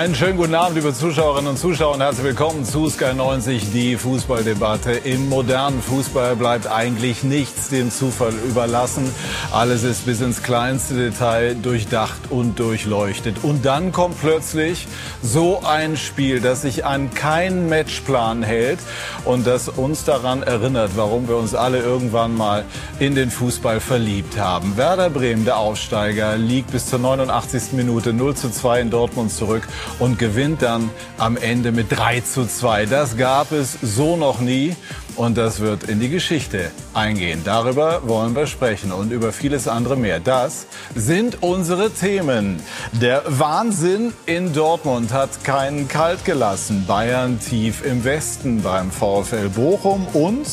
Einen schönen guten Abend, liebe Zuschauerinnen und Zuschauer, und herzlich willkommen zu Sky 90, die Fußballdebatte. Im modernen Fußball bleibt eigentlich nichts dem Zufall überlassen. Alles ist bis ins kleinste Detail durchdacht und durchleuchtet. Und dann kommt plötzlich so ein Spiel, das sich an keinen Matchplan hält und das uns daran erinnert, warum wir uns alle irgendwann mal in den Fußball verliebt haben. Werder Bremen, der Aufsteiger, liegt bis zur 89. Minute 0 zu 2 in Dortmund zurück und gewinnt dann am Ende mit 3 zu 2. Das gab es so noch nie und das wird in die Geschichte eingehen. Darüber wollen wir sprechen und über vieles andere mehr. Das sind unsere Themen. Der Wahnsinn in Dortmund hat keinen kalt gelassen. Bayern tief im Westen beim VfL Bochum und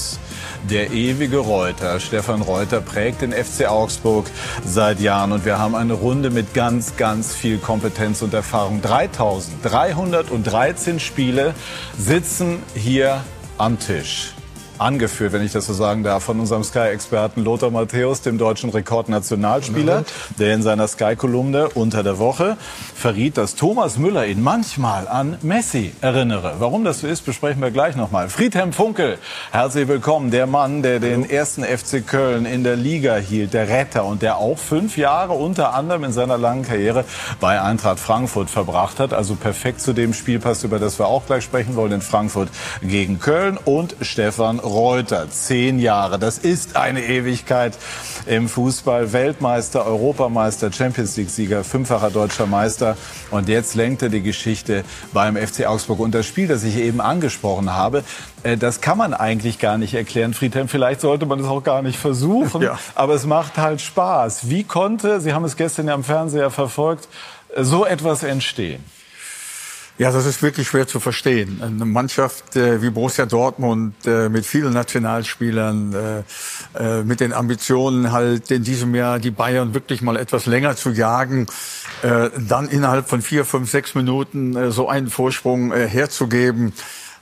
der ewige Reuter. Stefan Reuter prägt den FC Augsburg seit Jahren und wir haben eine Runde mit ganz, ganz viel Kompetenz und Erfahrung. 3313 Spiele sitzen hier am Tisch angeführt, wenn ich das so sagen darf, von unserem Sky-Experten Lothar Matthäus, dem deutschen Rekordnationalspieler, der in seiner Sky-Kolumne unter der Woche verriet, dass Thomas Müller ihn manchmal an Messi erinnere. Warum das so ist, besprechen wir gleich nochmal. Friedhelm Funkel, herzlich willkommen. Der Mann, der den ersten FC Köln in der Liga hielt, der Retter und der auch fünf Jahre unter anderem in seiner langen Karriere bei Eintracht Frankfurt verbracht hat. Also perfekt zu dem Spiel passt, über das wir auch gleich sprechen wollen, in Frankfurt gegen Köln. Und Stefan Reuter, zehn Jahre. Das ist eine Ewigkeit im Fußball. Weltmeister, Europameister, Champions League-Sieger, fünffacher deutscher Meister. Und jetzt lenkt er die Geschichte beim FC Augsburg. Und das Spiel, das ich eben angesprochen habe, äh, das kann man eigentlich gar nicht erklären, Friedhelm. Vielleicht sollte man es auch gar nicht versuchen. Ja. Aber es macht halt Spaß. Wie konnte, Sie haben es gestern ja am Fernseher verfolgt, so etwas entstehen? Ja, das ist wirklich schwer zu verstehen. Eine Mannschaft äh, wie Borussia Dortmund äh, mit vielen Nationalspielern, äh, äh, mit den Ambitionen halt in diesem Jahr die Bayern wirklich mal etwas länger zu jagen, äh, dann innerhalb von vier, fünf, sechs Minuten äh, so einen Vorsprung herzugeben.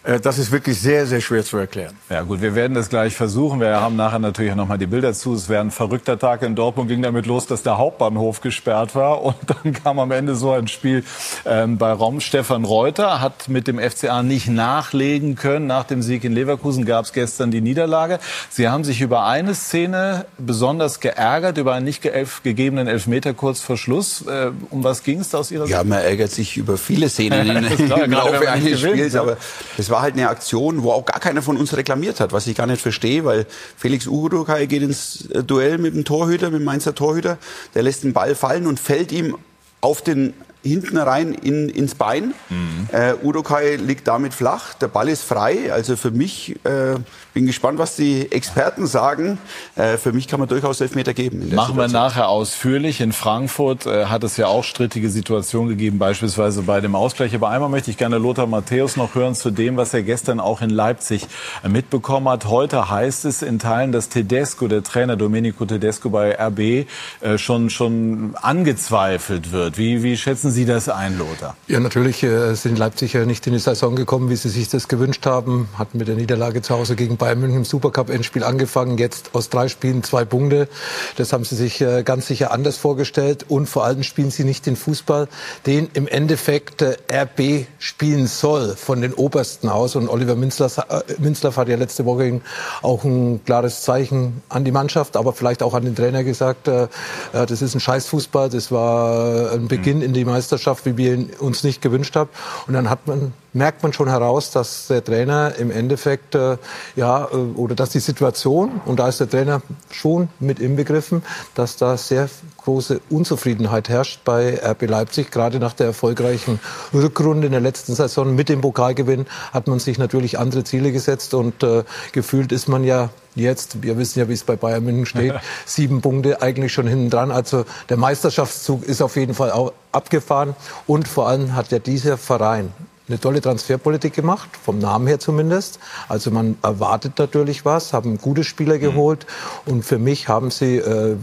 Äh, das ist wirklich sehr, sehr schwer zu erklären. Ja gut, wir werden das gleich versuchen. Wir haben nachher natürlich noch mal die Bilder zu. Es wäre ein verrückter Tag in Dortmund. Ging damit los, dass der Hauptbahnhof gesperrt war. Und dann kam am Ende so ein Spiel ähm, bei Rom. Stefan Reuter hat mit dem FCA nicht nachlegen können. Nach dem Sieg in Leverkusen gab es gestern die Niederlage. Sie haben sich über eine Szene besonders geärgert, über einen nicht gegebenen Elfmeter kurz vor Schluss. Äh, um was ging es da aus Ihrer Sicht? Ja, man ärgert sich über viele Szenen im Laufe eines Spiels. Aber das war halt eine Aktion, wo auch gar keiner von uns reklamiert hat, was ich gar nicht verstehe, weil Felix Urukai geht ins äh, Duell mit dem Torhüter, mit dem Mainzer Torhüter, der lässt den Ball fallen und fällt ihm auf den hinten rein in, ins Bein. Mhm. Äh, Udokai liegt damit flach, der Ball ist frei. Also für mich, äh, bin gespannt, was die Experten sagen. Äh, für mich kann man durchaus Elfmeter geben. Machen Situation. wir nachher ausführlich. In Frankfurt äh, hat es ja auch strittige Situationen gegeben, beispielsweise bei dem Ausgleich. Aber einmal möchte ich gerne Lothar Matthäus noch hören zu dem, was er gestern auch in Leipzig äh, mitbekommen hat. Heute heißt es in Teilen, dass Tedesco, der Trainer Domenico Tedesco bei RB, äh, schon, schon angezweifelt wird. Wie, wie schätzen Sie das ein, Lothar? Ja, natürlich äh, sind Leipziger nicht in die Saison gekommen, wie sie sich das gewünscht haben. Hatten mit der Niederlage zu Hause gegen Bayern München im Supercup-Endspiel angefangen. Jetzt aus drei Spielen zwei Punkte. Das haben sie sich äh, ganz sicher anders vorgestellt. Und vor allem spielen sie nicht den Fußball, den im Endeffekt äh, RB spielen soll, von den Obersten aus. Und Oliver Minzlaff hat ja letzte Woche auch ein klares Zeichen an die Mannschaft, aber vielleicht auch an den Trainer gesagt, das ist ein Scheißfußball. Das war ein Beginn in die Meisterschaft Meisterschaft, wie wir ihn uns nicht gewünscht haben. Und dann hat man, merkt man schon heraus, dass der Trainer im Endeffekt, äh, ja, äh, oder dass die Situation, und da ist der Trainer schon mit inbegriffen, dass da sehr große Unzufriedenheit herrscht bei RB Leipzig. Gerade nach der erfolgreichen Rückrunde in der letzten Saison mit dem Pokalgewinn hat man sich natürlich andere Ziele gesetzt und äh, gefühlt ist man ja jetzt, wir wissen ja, wie es bei Bayern München steht, sieben Punkte eigentlich schon hinten dran. Also der Meisterschaftszug ist auf jeden Fall auch abgefahren. Und vor allem hat ja dieser Verein eine tolle Transferpolitik gemacht, vom Namen her zumindest. Also man erwartet natürlich was, haben gute Spieler mhm. geholt mhm. und für mich haben sie äh,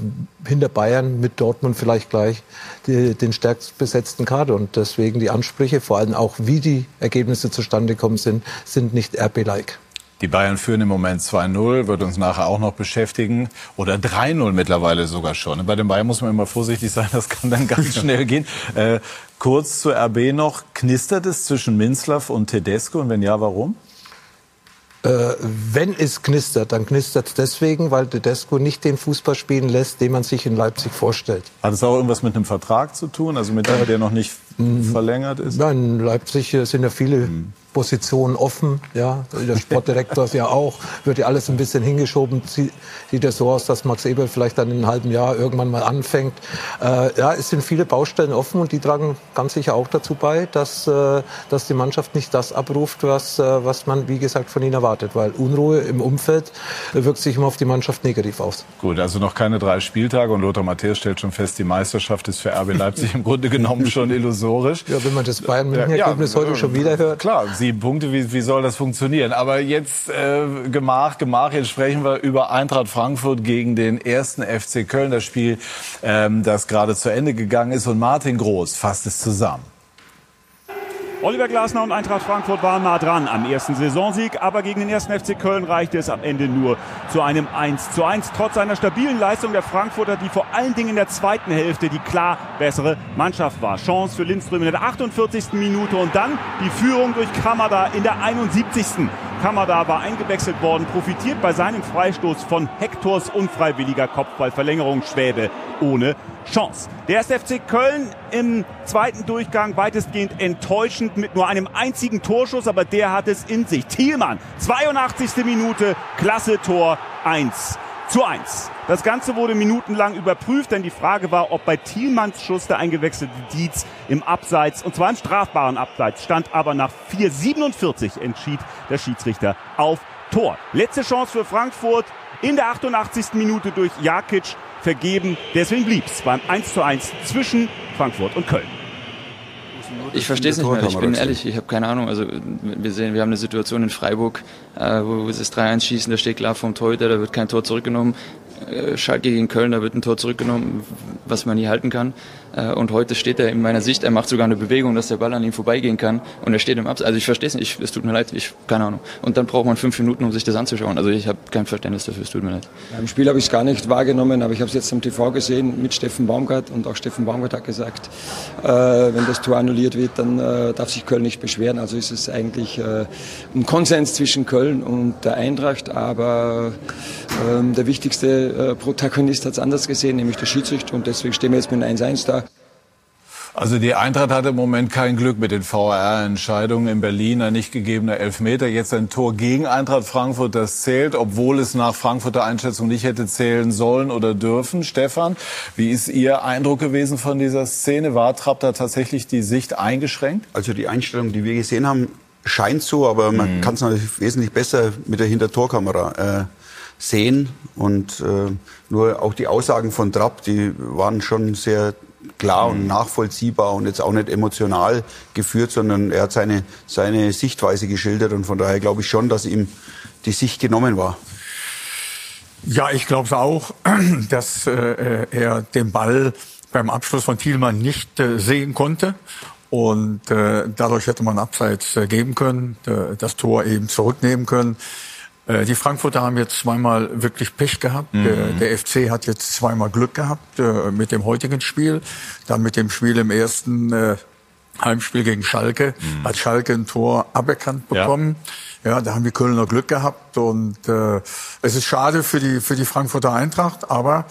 hinter Bayern mit Dortmund vielleicht gleich die, den stärkst besetzten Kader und deswegen die Ansprüche, vor allem auch wie die Ergebnisse zustande gekommen sind, sind nicht RB-like. Die Bayern führen im Moment 2-0, wird uns nachher auch noch beschäftigen. Oder 3-0 mittlerweile sogar schon. Bei den Bayern muss man immer vorsichtig sein, das kann dann ganz schnell gehen. Äh, kurz zur RB noch. Knistert es zwischen Minzlaff und Tedesco? Und wenn ja, warum? Äh, wenn es knistert, dann knistert es deswegen, weil Tedesco nicht den Fußball spielen lässt, den man sich in Leipzig vorstellt. Hat es auch irgendwas mit einem Vertrag zu tun, also mit dem, der noch nicht verlängert ist? Nein, in Leipzig sind ja viele hm. Positionen offen. Ja, der Sportdirektor ist ja auch, wird ja alles ein bisschen hingeschoben. Sieht ja so aus, dass Max Eber vielleicht dann in einem halben Jahr irgendwann mal anfängt. Äh, ja, es sind viele Baustellen offen und die tragen ganz sicher auch dazu bei, dass, äh, dass die Mannschaft nicht das abruft, was, äh, was man, wie gesagt, von ihnen erwartet. Weil Unruhe im Umfeld wirkt sich immer auf die Mannschaft negativ aus. Gut, also noch keine drei Spieltage und Lothar Matthäus stellt schon fest, die Meisterschaft ist für RB Leipzig im Grunde genommen schon illusorisch. Ja, wenn man das Bayern-München-Ergebnis ja, ja, heute schon wieder hört. Klar, sieben Punkte, wie, wie soll das funktionieren? Aber jetzt äh, Gemach, Gemach, jetzt sprechen wir über Eintracht Frankfurt gegen den ersten FC Köln, das Spiel, ähm, das gerade zu Ende gegangen ist. Und Martin Groß fasst es zusammen. Oliver Glasner und Eintracht Frankfurt waren nah dran am ersten Saisonsieg, aber gegen den ersten FC Köln reichte es am Ende nur zu einem 1 zu 1. Trotz einer stabilen Leistung der Frankfurter, die vor allen Dingen in der zweiten Hälfte die klar bessere Mannschaft war. Chance für Lindström in der 48. Minute und dann die Führung durch Kamada in der 71. Kamada war eingewechselt worden, profitiert bei seinem Freistoß von Hektors unfreiwilliger Kopfballverlängerung Schwäbe ohne Chance. Der erste FC Köln im zweiten Durchgang weitestgehend enttäuschend mit nur einem einzigen Torschuss, aber der hat es in sich. Thielmann, 82. Minute, klasse Tor, 1 zu 1. Das Ganze wurde minutenlang überprüft, denn die Frage war, ob bei Thielmanns Schuss der eingewechselte Dietz im Abseits, und zwar im strafbaren Abseits, stand aber nach 4,47 entschied der Schiedsrichter auf Tor. Letzte Chance für Frankfurt in der 88. Minute durch Jakic vergeben. Deswegen blieb es beim 1 zu 1 zwischen Frankfurt und Köln. Ich verstehe es nicht mehr. Ich bin ehrlich, ich habe keine Ahnung. Also wir sehen, wir haben eine Situation in Freiburg, äh, wo wir das 3-1 schießen, da steht klar vom Torhüter, da wird kein Tor zurückgenommen. Schalke gegen Köln, da wird ein Tor zurückgenommen, was man nie halten kann. Äh, und heute steht er in meiner Sicht, er macht sogar eine Bewegung, dass der Ball an ihm vorbeigehen kann und er steht im Abseits. Also ich verstehe es nicht, es tut mir leid, ich keine Ahnung. Und dann braucht man fünf Minuten, um sich das anzuschauen. Also ich habe kein Verständnis dafür, es tut mir leid. Im Spiel habe ich es gar nicht wahrgenommen, aber ich habe es jetzt am TV gesehen mit Steffen Baumgart und auch Steffen Baumgart hat gesagt, äh, wenn das Tor annulliert wird, dann äh, darf sich Köln nicht beschweren. Also ist es eigentlich äh, ein Konsens zwischen Köln und der Eintracht, aber ähm, der wichtigste äh, Protagonist hat es anders gesehen, nämlich der Schiedsrichter und deswegen stehen wir jetzt mit 1-1 da. Also die Eintracht hat im Moment kein Glück mit den VAR-Entscheidungen in Berlin, ein nicht gegebener Elfmeter. Jetzt ein Tor gegen Eintracht Frankfurt, das zählt, obwohl es nach Frankfurter Einschätzung nicht hätte zählen sollen oder dürfen. Stefan, wie ist Ihr Eindruck gewesen von dieser Szene? War Trapp da tatsächlich die Sicht eingeschränkt? Also die Einstellung, die wir gesehen haben, scheint so, aber man mhm. kann es natürlich wesentlich besser mit der Hintertorkamera äh, sehen. Und äh, nur auch die Aussagen von Trapp, die waren schon sehr klar und nachvollziehbar und jetzt auch nicht emotional geführt, sondern er hat seine, seine Sichtweise geschildert und von daher glaube ich schon, dass ihm die Sicht genommen war. Ja, ich glaube auch, dass äh, er den Ball beim Abschluss von Thielmann nicht äh, sehen konnte. Und äh, dadurch hätte man Abseits äh, geben können, äh, das Tor eben zurücknehmen können. Äh, die Frankfurter haben jetzt zweimal wirklich Pech gehabt. Mhm. Der, der, FC hat jetzt zweimal Glück gehabt äh, mit dem heutigen Spiel. Dann mit dem Spiel im ersten äh, Heimspiel gegen Schalke mhm. hat Schalke ein Tor aberkannt bekommen. Ja. ja, da haben die Kölner Glück gehabt und äh, es ist schade für die für die Frankfurter Eintracht, aber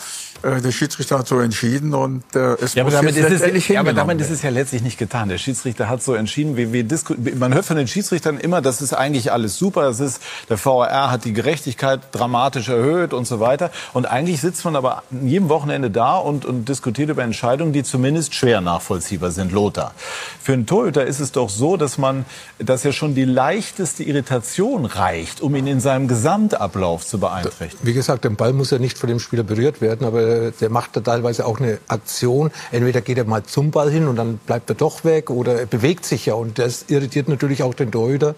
der Schiedsrichter hat so entschieden und äh, es ja, muss aber damit jetzt ist es, ja, aber damit ist es ja letztlich nicht getan. Der Schiedsrichter hat so entschieden. Wie, wie man hört von den Schiedsrichtern immer, das ist eigentlich alles super. Das ist der VAR hat die Gerechtigkeit dramatisch erhöht und so weiter. Und eigentlich sitzt man aber an jedem Wochenende da und, und diskutiert über Entscheidungen, die zumindest schwer nachvollziehbar sind. Lothar, für einen Torhüter ist es doch so, dass man, dass ja schon die leichteste Irritation reicht, um ihn in seinem Gesamtablauf zu beeinträchtigen. Wie gesagt, der Ball muss ja nicht von dem Spieler berührt werden, aber der macht da teilweise auch eine Aktion. Entweder geht er mal zum Ball hin und dann bleibt er doch weg oder er bewegt sich ja und das irritiert natürlich auch den Torhüter.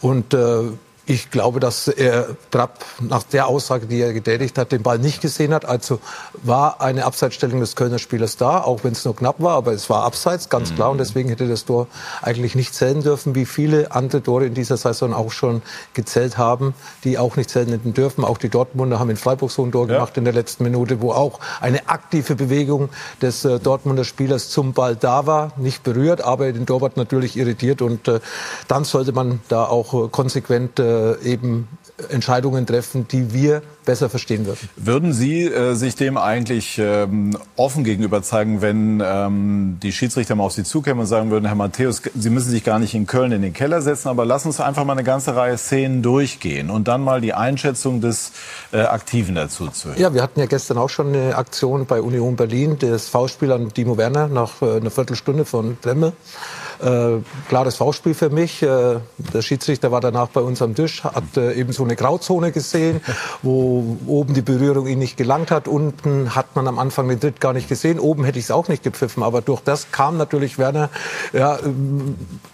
Und äh, Ich glaube, dass er Trapp nach der Aussage, die er getätigt hat, den Ball nicht gesehen hat. Also war eine Abseitsstellung des Kölner Spielers da, auch wenn es nur knapp war, aber es war abseits, ganz mhm. klar. Und deswegen hätte das Tor eigentlich nicht zählen dürfen, wie viele andere Tore in dieser Saison auch schon gezählt haben, die auch nicht zählen hätten dürfen. Auch die Dortmunder haben in Freiburg so ein Tor ja. gemacht in der letzten Minute, wo auch eine aktive Bewegung des äh, Dortmunder Spielers zum Ball da war, nicht berührt, aber den Torwart natürlich irritiert. Und äh, dann sollte man da auch äh, konsequent äh, äh, eben Entscheidungen treffen, die wir besser verstehen würden. Würden Sie äh, sich dem eigentlich ähm, offen gegenüber zeigen, wenn ähm, die Schiedsrichter mal auf Sie zukämen und sagen würden, Herr Matthäus, Sie müssen sich gar nicht in Köln in den Keller setzen, aber lassen uns einfach mal eine ganze Reihe Szenen durchgehen und dann mal die Einschätzung des äh, Aktiven dazu zu hören? Ja, wir hatten ja gestern auch schon eine Aktion bei Union Berlin, das V-Spiel an Dimo Werner nach äh, einer Viertelstunde von Bremme. Äh, klares V-Spiel für mich. Äh, der Schiedsrichter war danach bei uns am Tisch, hat äh, eben so eine Grauzone gesehen, wo oben die Berührung ihn nicht gelangt hat. Unten hat man am Anfang den Tritt gar nicht gesehen. Oben hätte ich es auch nicht gepfiffen. Aber durch das kam natürlich Werner ja,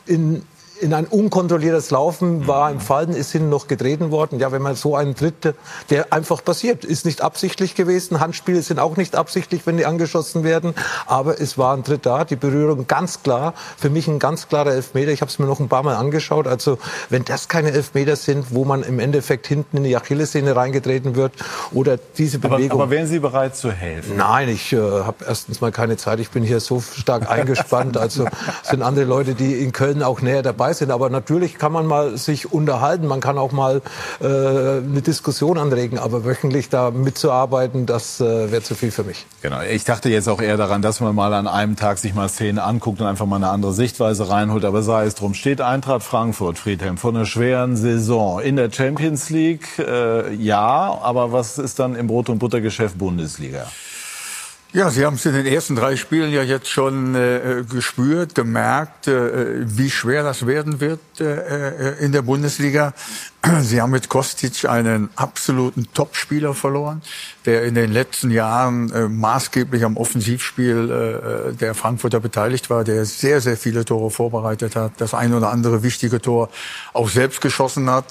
in in ein unkontrolliertes Laufen war im Fallen, ist hin noch getreten worden. Ja, wenn man so einen Tritt, der einfach passiert, ist nicht absichtlich gewesen. Handspiele sind auch nicht absichtlich, wenn die angeschossen werden. Aber es war ein Tritt da, die Berührung ganz klar. Für mich ein ganz klarer Elfmeter. Ich habe es mir noch ein paar Mal angeschaut. Also wenn das keine Elfmeter sind, wo man im Endeffekt hinten in die Achillessehne reingetreten wird oder diese Bewegung. Aber, aber wären Sie bereit zu helfen? Nein, ich äh, habe erstens mal keine Zeit. Ich bin hier so stark eingespannt. Also sind andere Leute, die in Köln auch näher dabei dabei sind. Aber natürlich kann man mal sich unterhalten, man kann auch mal äh, eine Diskussion anregen. Aber wöchentlich da mitzuarbeiten, das äh, wäre zu viel für mich. Genau. Ich dachte jetzt auch eher daran, dass man mal an einem Tag sich mal Szenen anguckt und einfach mal eine andere Sichtweise reinholt. Aber sei es drum, steht Eintracht Frankfurt, Friedhelm, vor einer schweren Saison in der Champions League. Äh, ja, aber was ist dann im Brot- und Buttergeschäft Bundesliga? Ja, Sie haben es in den ersten drei Spielen ja jetzt schon äh, gespürt, gemerkt, äh, wie schwer das werden wird äh, in der Bundesliga. Sie haben mit Kostic einen absoluten Topspieler verloren, der in den letzten Jahren äh, maßgeblich am Offensivspiel äh, der Frankfurter beteiligt war, der sehr, sehr viele Tore vorbereitet hat, das ein oder andere wichtige Tor auch selbst geschossen hat.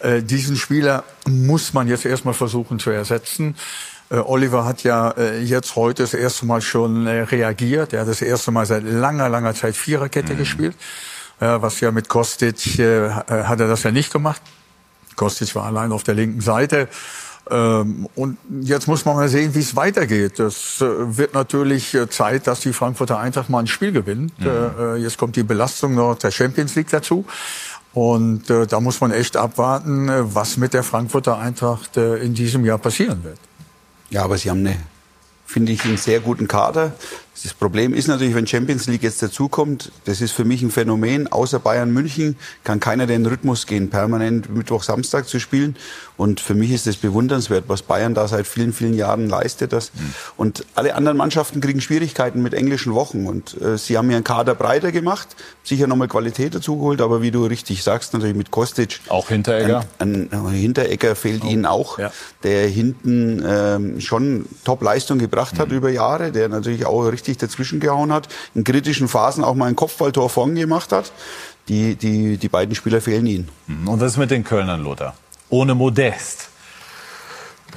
Äh, diesen Spieler muss man jetzt erstmal versuchen zu ersetzen. Äh, Oliver hat ja äh, jetzt heute das erste Mal schon äh, reagiert. Er hat das erste Mal seit langer, langer Zeit Viererkette mhm. gespielt. Was ja mit Kostic hat er das ja nicht gemacht. Kostic war allein auf der linken Seite. Ähm, und jetzt muss man mal sehen, wie es weitergeht. Es wird natürlich Zeit, dass die Frankfurter Eintracht mal ein Spiel gewinnt. Mhm. Jetzt kommt die Belastung noch der Champions League dazu. Und da muss man echt abwarten, was mit der Frankfurter Eintracht in diesem Jahr passieren wird. Ja, aber sie haben eine, finde ich, einen sehr guten Kader. Das Problem ist natürlich, wenn Champions League jetzt dazukommt, das ist für mich ein Phänomen. Außer Bayern München kann keiner den Rhythmus gehen, permanent Mittwoch, Samstag zu spielen. Und für mich ist es bewundernswert, was Bayern da seit vielen, vielen Jahren leistet. Das. Mhm. Und alle anderen Mannschaften kriegen Schwierigkeiten mit englischen Wochen. Und äh, sie haben ihren Kader breiter gemacht, sicher nochmal Qualität dazugeholt, aber wie du richtig sagst, natürlich mit Kostic. Auch Hinteregger. Ein, ein Hinteregger fehlt oh. ihnen auch, ja. der hinten ähm, schon Top-Leistung gebracht hat mhm. über Jahre, der natürlich auch richtig richtig dazwischen gehauen hat, in kritischen Phasen auch mal ein Kopfballtor vorn gemacht hat. Die, die, die beiden Spieler fehlen ihnen. Und was ist mit den Kölnern, Lothar? Ohne Modest.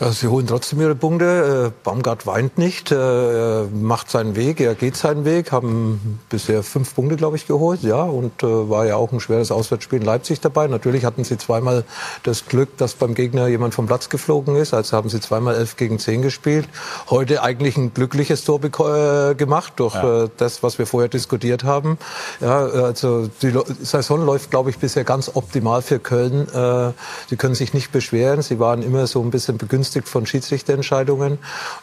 Ja, sie holen trotzdem ihre Punkte. Äh, Baumgart weint nicht, äh, er macht seinen Weg, er geht seinen Weg, haben bisher fünf Punkte, glaube ich, geholt, ja, und äh, war ja auch ein schweres Auswärtsspiel in Leipzig dabei. Natürlich hatten sie zweimal das Glück, dass beim Gegner jemand vom Platz geflogen ist, also haben sie zweimal elf gegen zehn gespielt. Heute eigentlich ein glückliches Tor gemacht durch ja. das, was wir vorher diskutiert haben. Ja, also die Saison läuft, glaube ich, bisher ganz optimal für Köln. Sie können sich nicht beschweren, sie waren immer so ein bisschen begünstigt begünstigt von Schiedsrichterentscheidungen.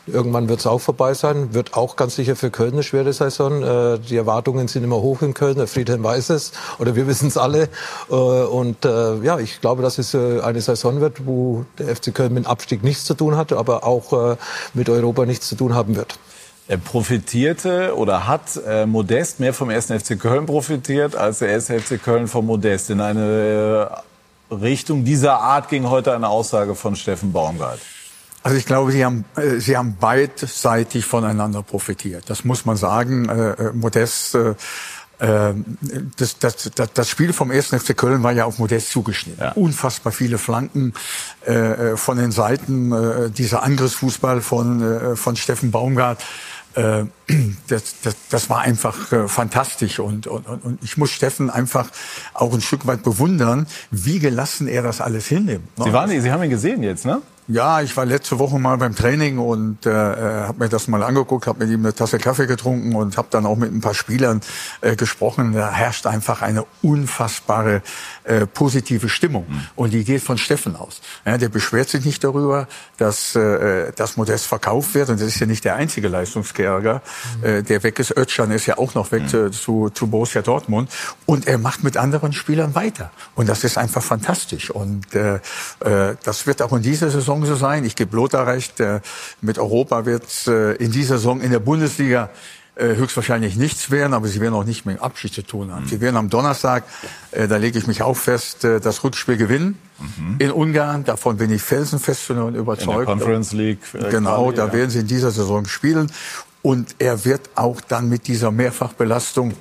Irgendwann wird es auch vorbei sein. Wird auch ganz sicher für Köln eine schwere Saison. Äh, die Erwartungen sind immer hoch in Köln. Der Friedhelm weiß es oder wir wissen es alle. Äh, und äh, ja, ich glaube, dass es eine Saison wird, wo der FC Köln mit Abstieg nichts zu tun hat, aber auch mit Europa nichts zu tun haben wird. Er profitierte oder hat äh, Modest mehr vom 1. FC Köln profitiert als der 1. FC Köln vom Modest. In eine Richtung dieser Art ging heute eine Aussage von Steffen Baumgart. Also ich glaube, sie haben, äh, sie haben beidseitig voneinander profitiert. Das muss man sagen. Äh, äh, Modest Ähm, das, das, das, das Spiel vom 1. FC Köln war ja auf Modest zugeschnitten. Ja. Unfassbar viele Flanken äh, von den Seiten, äh, dieser Angriffsfußball von, äh, von Steffen Baumgart. Äh, das, das, das war einfach äh, fantastisch und, und, und ich muss Steffen einfach auch ein Stück weit bewundern, wie gelassen er das alles hinnimmt. Sie, waren, Sie haben ihn gesehen jetzt, ne? Ja, ich war letzte Woche mal beim Training und äh, äh habe mir das mal angeguckt, habe mit ihm eine Tasse Kaffee getrunken und habe dann auch mit ein paar Spielern äh, gesprochen. Da herrscht einfach eine unfassbare äh, positive Stimmung mhm. und die geht von Steffen aus. Ja, der beschwert sich nicht darüber, dass äh, das Modest verkauft wird und das ist ja nicht der einzige Leistungskerger, mhm. äh, der weg ist. Özcan ist ja auch noch weg mhm. zu, zu Borussia Dortmund und er macht mit anderen Spielern weiter und das ist einfach fantastisch und äh, äh, das wird auch in dieser Saison Saison so sein. Ich gebe Lothar recht, äh, mit Europa wird es äh, in dieser Saison in der Bundesliga äh, höchstwahrscheinlich nichts werden, aber sie werden auch nicht mit Abschied zu tun haben. Mhm. Sie werden am Donnerstag, äh, da lege ich mich auch fest, äh, das Rückspiel gewinnen. Mhm. In Ungarn, davon bin ich felsenfest und überzeugt. In der Conference League. Genau, quasi, da ja. werden sie in dieser Saison spielen. Und er wird auch dann mit dieser Mehrfachbelastung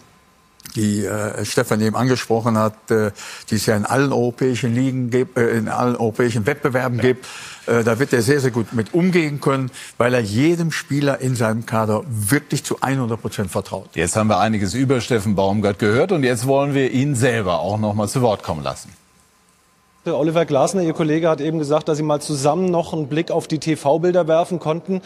die äh, Stefan eben angesprochen hat, äh, die es ja in allen europäischen Ligen gibt, äh, in allen europäischen Wettbewerben ja. gibt. Äh, da wird er sehr, sehr gut mit umgehen können, weil er jedem Spieler in seinem Kader wirklich zu 100 Prozent vertraut. Jetzt haben wir einiges über Steffen Baumgart gehört und jetzt wollen wir ihn selber auch noch mal zu Wort kommen lassen. Oliver Glasner, Ihr Kollege, hat eben gesagt, dass Sie mal zusammen noch einen Blick auf die TV-Bilder werfen konnten.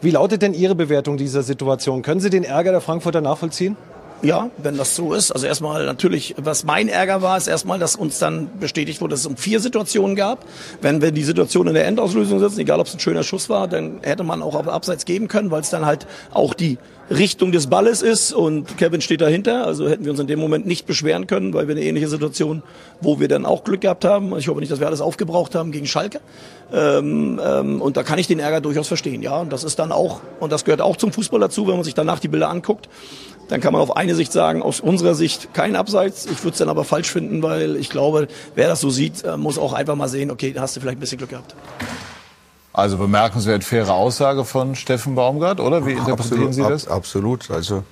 Wie lautet denn Ihre Bewertung dieser Situation? Können Sie den Ärger der Frankfurter nachvollziehen? Ja, wenn das so ist. Also erstmal natürlich, was mein Ärger war, ist erstmal, dass uns dann bestätigt wurde, dass es um vier Situationen gab. Wenn wir die Situation in der Endauslösung sitzen, egal ob es ein schöner Schuss war, dann hätte man auch auf Abseits geben können, weil es dann halt auch die Richtung des Balles ist und Kevin steht dahinter. Also hätten wir uns in dem Moment nicht beschweren können, weil wir eine ähnliche Situation, wo wir dann auch Glück gehabt haben. Ich hoffe nicht, dass wir alles aufgebraucht haben gegen Schalke. Ähm, ähm, und da kann ich den Ärger durchaus verstehen. Ja, und das ist dann auch, und das gehört auch zum Fußball dazu, wenn man sich danach die Bilder anguckt. Dann kann man auf eine Sicht sagen, aus unserer Sicht kein Abseits. Ich würde es dann aber falsch finden, weil ich glaube, wer das so sieht, äh, muss auch einfach mal sehen, okay, da hast du vielleicht ein bisschen Glück gehabt. Also bemerkenswert faire Aussage von Steffen Baumgart, oder? Wie interpretieren absolut, Sie das? Ab, absolut. Also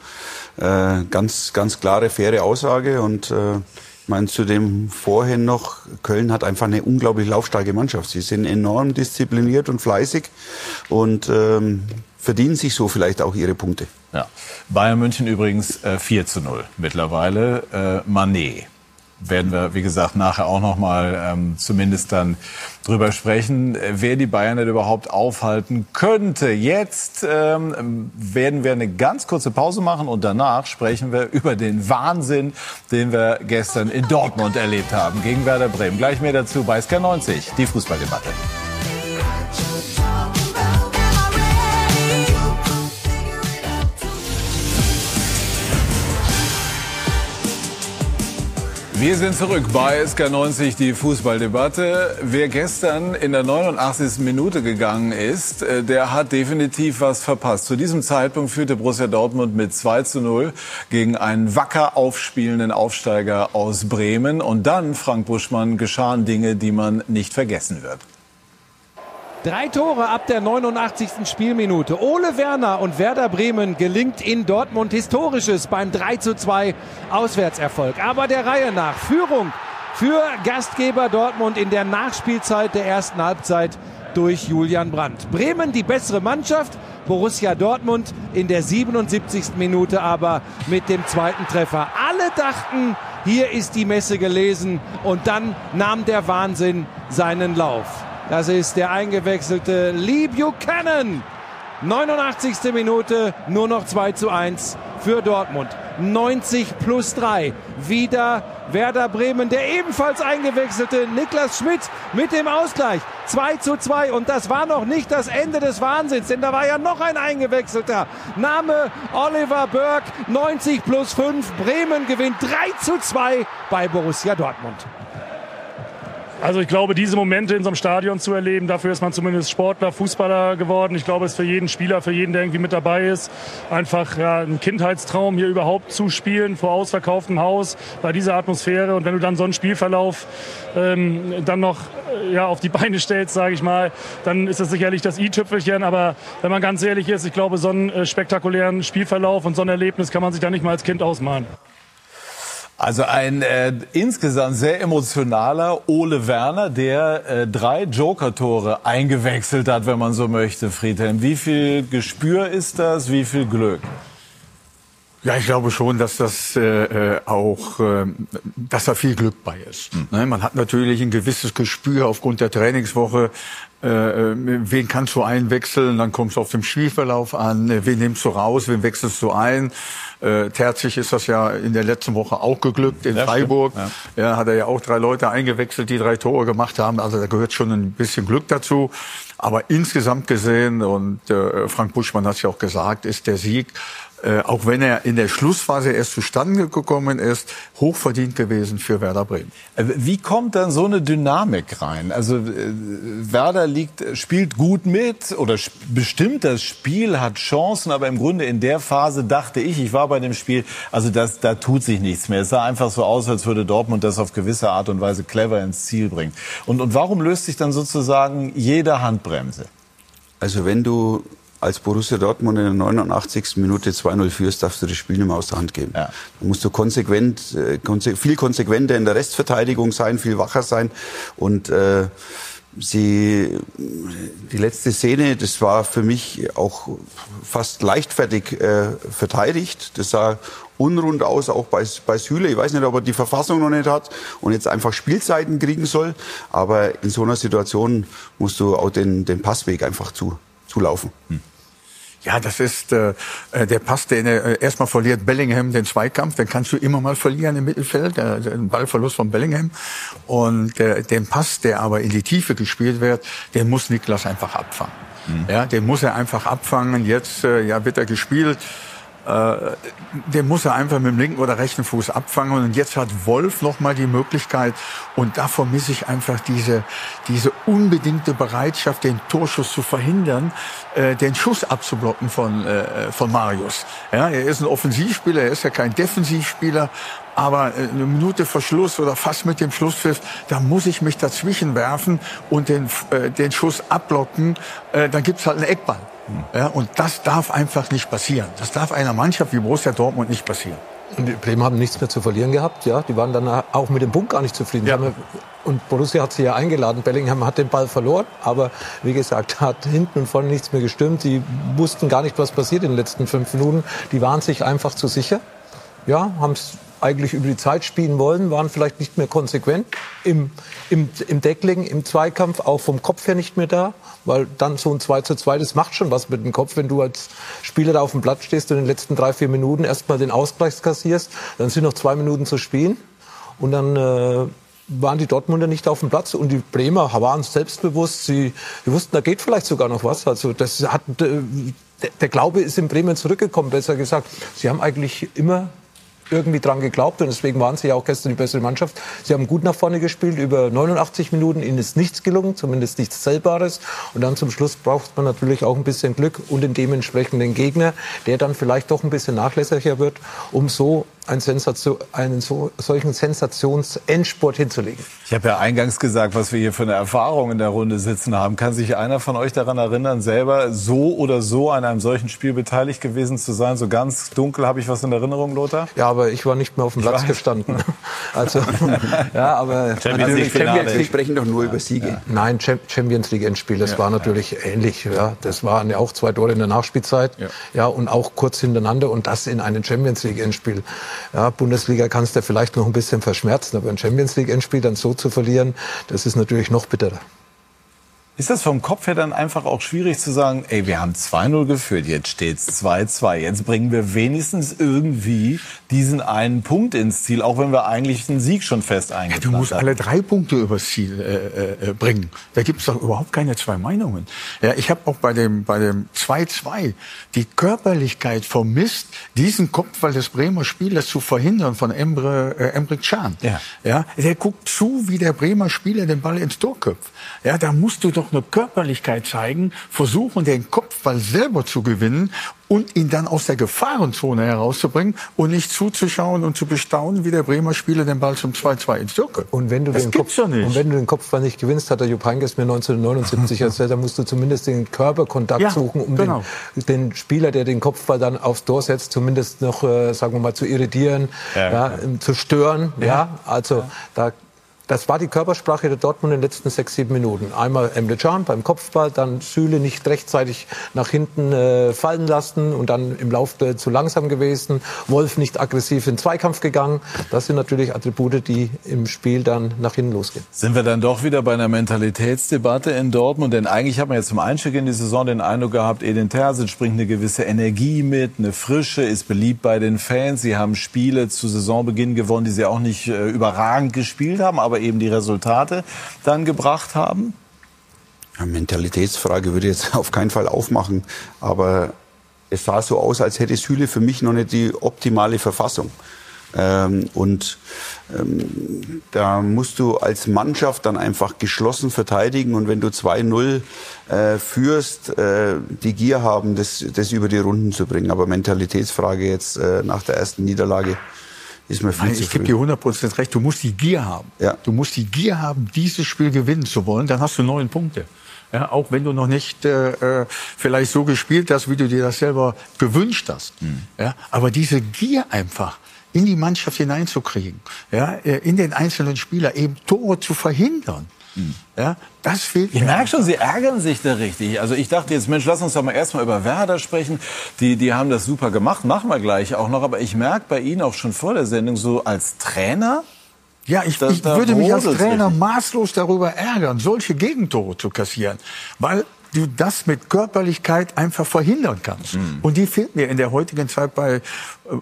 äh, ganz, ganz klare, faire Aussage. Und äh, ich meine, zudem vorhin noch, Köln hat einfach eine unglaublich laufstarke Mannschaft. Sie sind enorm diszipliniert und fleißig und ähm, verdienen sich so vielleicht auch ihre Punkte. Ja. Bayern München übrigens äh, 4 zu 0 mittlerweile. Äh, Manet werden wir, wie gesagt, nachher auch noch mal ähm, zumindest dann drüber sprechen, äh, wer die Bayern denn überhaupt aufhalten könnte. Jetzt ähm, werden wir eine ganz kurze Pause machen und danach sprechen wir über den Wahnsinn, den wir gestern in Dortmund erlebt haben gegen Werder Bremen. Gleich mehr dazu bei SK90, die Fußballdebatte. Wir sind zurück bei SK90, die Fußballdebatte. Wer gestern in der 89. Minute gegangen ist, äh, der hat definitiv was verpasst. Zu diesem Zeitpunkt führte Borussia Dortmund mit 2 zu 0 gegen einen wacker aufspielenden Aufsteiger aus Bremen. Und dann, Frank Buschmann, geschahen Dinge, die man nicht vergessen wird. Drei Tore ab der 89. Spielminute. Ole Werner und Werder Bremen gelingt in Dortmund Historisches beim 3 zu 2 Auswärtserfolg. Aber der Reihe nach Führung für Gastgeber Dortmund in der Nachspielzeit der ersten Halbzeit durch Julian Brandt. Bremen die bessere Mannschaft, Borussia Dortmund in der 77. Minute aber mit dem zweiten Treffer. Alle dachten, hier ist die Messe gelesen und dann nahm der Wahnsinn seinen Lauf. Das ist der eingewechselte Lee Buchanan. 89. Minute, nur noch 2 zu 1 für Dortmund. 90 plus 3. Wieder Werder Bremen, der ebenfalls eingewechselte Niklas Schmidt mit dem Ausgleich. 2 zu 2. Und das war noch nicht das Ende des Wahnsinns, denn da war ja noch ein eingewechselter. Name Oliver Burke, 90 plus 5. Bremen gewinnt 3 zu 2 bei Borussia Dortmund. Also ich glaube, diese Momente in so einem Stadion zu erleben, dafür ist man zumindest Sportler, Fußballer geworden. Ich glaube, es ist für jeden Spieler, für jeden, der irgendwie mit dabei ist, einfach ja, ein Kindheitstraum, hier überhaupt zu spielen, vor ausverkauftem Haus, bei dieser Atmosphäre. Und wenn du dann so einen Spielverlauf ähm, dann noch äh, ja, auf die Beine stellst, sage ich mal, dann ist das sicherlich das i-Tüpfelchen. Aber wenn man ganz ehrlich ist, ich glaube, so einen äh, spektakulären Spielverlauf und so ein Erlebnis kann man sich da nicht mal als Kind ausmalen. Also ein äh, insgesamt sehr emotionaler Ole Werner, der äh, drei Joker-Tore eingewechselt hat, wenn man so möchte, Friedhelm. Wie viel Gespür ist das? Wie viel Glück? Ja, ich glaube schon, dass das äh, äh auch, äh, dass da viel Glück bei ist. Mhm. Man hat natürlich ein gewisses Gespür aufgrund der Trainingswoche, äh, äh, wen kannst du einwechseln, dann kommst du auf den Spielverlauf an, äh, wen nimmst du raus, wen wechselst du ein. Äh, Terzig ist das ja in der letzten Woche auch geglückt in ja, Freiburg. Ja. ja. hat er ja auch drei Leute eingewechselt, die drei Tore gemacht haben. Also da gehört schon ein bisschen Glück dazu. Aber insgesamt gesehen, und äh, Frank Buschmann hat es ja auch gesagt, ist der Sieg äh, auch wenn er in der Schlussphase erst zustande gekommen ist, hochverdient gewesen für Werder Bremen. Äh, wie kommt dann so eine Dynamik rein? Also äh, Werder liegt, spielt gut mit oder bestimmt das Spiel, hat Chancen, aber im Grunde in der Phase dachte ich, ich war bei dem Spiel, also das, da tut sich nichts mehr. Es sah einfach so aus, als würde Dortmund das auf gewisse Art und Weise clever ins Ziel bringen. Und, und warum löst sich dann sozusagen jede Handbremse? Also wenn du als Borussia Dortmund in der 89. Minute 2-0 führst, darfst du das Spiel nicht mehr aus der Hand geben. Ja. Da musst du konsequent, äh, viel konsequenter in der Restverteidigung sein, viel wacher sein und äh, sie die letzte Szene, das war für mich auch fast leichtfertig äh, verteidigt. Das sah unrund aus, auch bei, bei Süle. Ich weiß nicht, ob er die Verfassung noch nicht hat und jetzt einfach Spielzeiten kriegen soll. Aber in so einer Situation musst du auch den, den Passweg einfach zu, zulaufen. Hm. Ja, das ist äh, äh, der Pass, den äh, erstmal verliert Bellingham den Zweikampf, den kannst du immer mal verlieren im Mittelfeld, äh, ein Ballverlust von Bellingham. Und äh, den Pass, der aber in die Tiefe gespielt wird, den muss Niklas einfach abfangen. Mhm. Ja, den muss er einfach abfangen. Jetzt äh, ja, wird er gespielt äh, den muss er einfach mit dem linken oder rechten Fuß abfangen. Und jetzt hat Wolf noch mal die Möglichkeit. Und da vermisse ich einfach diese, diese unbedingte Bereitschaft, den Torschuss zu verhindern, äh, den Schuss abzublocken von, äh, von Marius. Ja, er ist ein Offensivspieler, er ist ja kein Defensivspieler. Aber äh, eine Minute Verschluss oder fast mit dem Schlusspfiff, da muss ich mich dazwischen werfen und den, äh, den Schuss abblocken. Äh, dann gibt's halt einen Eckball. Ja, und das darf einfach nicht passieren. Das darf einer Mannschaft wie Borussia Dortmund nicht passieren. Und die Bremen haben nichts mehr zu verlieren gehabt. Ja, die waren dann auch mit dem Punkt gar nicht zufrieden. Ja. Und Borussia hat sie ja eingeladen. Bellingham hat den Ball verloren, aber wie gesagt, hat hinten und vorne nichts mehr gestimmt. Sie wussten gar nicht, was passiert in den letzten fünf Minuten. Die waren sich einfach zu sicher. Ja, haben es eigentlich über die Zeit spielen wollen, waren vielleicht nicht mehr konsequent im, im, im Deckling, im Zweikampf, auch vom Kopf her nicht mehr da, weil dann so ein 2 zu 2, das macht schon was mit dem Kopf, wenn du als Spieler da auf dem Platz stehst und in den letzten drei, vier Minuten erstmal den Ausgleich kassierst, dann sind noch zwei Minuten zu spielen und dann äh, waren die Dortmunder nicht auf dem Platz und die Bremer waren selbstbewusst. Sie, sie wussten, da geht vielleicht sogar noch was. Also das hat äh, der Glaube ist in Bremen zurückgekommen, besser gesagt. Sie haben eigentlich immer irgendwie dran geglaubt und deswegen waren sie ja auch gestern die bessere Mannschaft. Sie haben gut nach vorne gespielt, über 89 Minuten. Ihnen ist nichts gelungen, zumindest nichts Zählbares. Und dann zum Schluss braucht man natürlich auch ein bisschen Glück und den dementsprechenden Gegner, der dann vielleicht doch ein bisschen nachlässiger wird, um so ein Sensation, einen so, solchen Sensationsendsport hinzulegen. Ich habe ja eingangs gesagt, was wir hier für eine Erfahrung in der Runde sitzen haben. Kann sich einer von euch daran erinnern, selber so oder so an einem solchen Spiel beteiligt gewesen zu sein? So ganz dunkel habe ich was in Erinnerung, Lothar? Ja, aber ich war nicht mehr auf dem Platz gestanden. Also, ja, aber Champions League Finale. Wir sprechen doch nur ja. über Siege. Ja. Nein, Champions League Endspiel, das ja. war natürlich ähnlich. Ja, das waren ja auch zwei Tore in der Nachspielzeit. Ja. ja, und auch kurz hintereinander und das in einem Champions League Endspiel. Ja, Bundesliga kannst du vielleicht noch ein bisschen verschmerzen, aber ein Champions League Endspiel dann so zu verlieren, das ist natürlich noch bitterer. Ist das vom Kopf her dann einfach auch schwierig zu sagen, ey, wir haben 2-0 geführt, jetzt steht's 2-2. Jetzt bringen wir wenigstens irgendwie diesen einen Punkt ins Ziel, auch wenn wir eigentlich den Sieg schon fest eingeplant ja, Du musst alle drei Punkte übers Ziel äh, äh, bringen. Da gibt's doch überhaupt keine zwei Meinungen. Ja, ich habe auch bei dem bei dem 2-2 die Körperlichkeit vermisst, diesen Kopfball des Bremer Spielers zu verhindern von Emre äh, Emre Can. Ja. ja, der guckt zu, wie der Bremer Spieler den Ball ins Tor köpft. Ja, da musst du doch noch eine Körperlichkeit zeigen, versuchen den Kopfball selber zu gewinnen und ihn dann aus der Gefahrenzone herauszubringen und nicht zuzuschauen und zu bestaunen, wie der Bremer Spieler den Ball zum 2-2 ins Tor Und wenn du das den Kopf, ja nicht. Und wenn du den Kopfball nicht gewinnst, hat der Jupp Heynckes mir 1979 erzählt, dann musst du zumindest den Körperkontakt ja, suchen, um genau. den, den, Spieler, der den Kopfball dann aufs Tor setzt, zumindest noch, äh, sagen wir mal, zu irritieren, ja, ja, zu stören. Ja, also da das war die Körpersprache der Dortmund in den letzten sechs, sieben Minuten. Einmal Emre Can beim Kopfball, dann Süle nicht rechtzeitig nach hinten äh, fallen lassen und dann im Lauf äh, zu langsam gewesen. Wolf nicht aggressiv in Zweikampf gegangen. Das sind natürlich Attribute, die im Spiel dann nach hinten losgehen. Sind wir dann doch wieder bei einer Mentalitätsdebatte in Dortmund? Denn eigentlich hat man jetzt zum Einstieg in die Saison den Eindruck gehabt, Edin Terzic bringt eine gewisse Energie mit, eine Frische, ist beliebt bei den Fans. Sie haben Spiele zu Saisonbeginn gewonnen, die sie auch nicht äh, überragend gespielt haben, aber aber eben die Resultate dann gebracht haben? Ja, Mentalitätsfrage würde ich jetzt auf keinen Fall aufmachen, aber es sah so aus, als hätte Süle für mich noch nicht die optimale Verfassung. Ähm, und ähm, da musst du als Mannschaft dann einfach geschlossen verteidigen und wenn du 2-0 äh, führst, äh, die Gier haben, das, das über die Runden zu bringen. Aber Mentalitätsfrage jetzt äh, nach der ersten Niederlage ist mir viel Nein, Ich gebe dir 100% recht, du musst die Gier haben. Ja. Du musst die Gier haben, dieses Spiel gewinnen zu wollen, dann hast du neun Punkte. Ja, auch wenn du noch nicht äh, äh, vielleicht so gespielt hast, wie du dir das selber gewünscht hast. Mhm. Ja, aber diese Gier einfach in die Mannschaft hineinzukriegen, ja, äh, in den einzelnen Spieler eben Tore zu verhindern. Ja, das fehlt Ich merke schon, Sie ärgern sich da richtig. Also ich dachte jetzt, Mensch, lass uns doch mal erstmal über Werder sprechen. Die, die haben das super gemacht, machen wir gleich auch noch. Aber ich merke bei Ihnen auch schon vor der Sendung so als Trainer, ja, ich, ich würde mich als Trainer maßlos darüber ärgern, solche Gegentore zu kassieren, weil du das mit Körperlichkeit einfach verhindern kannst. Mhm. Und die fehlt mir in der heutigen Zeit bei, äh,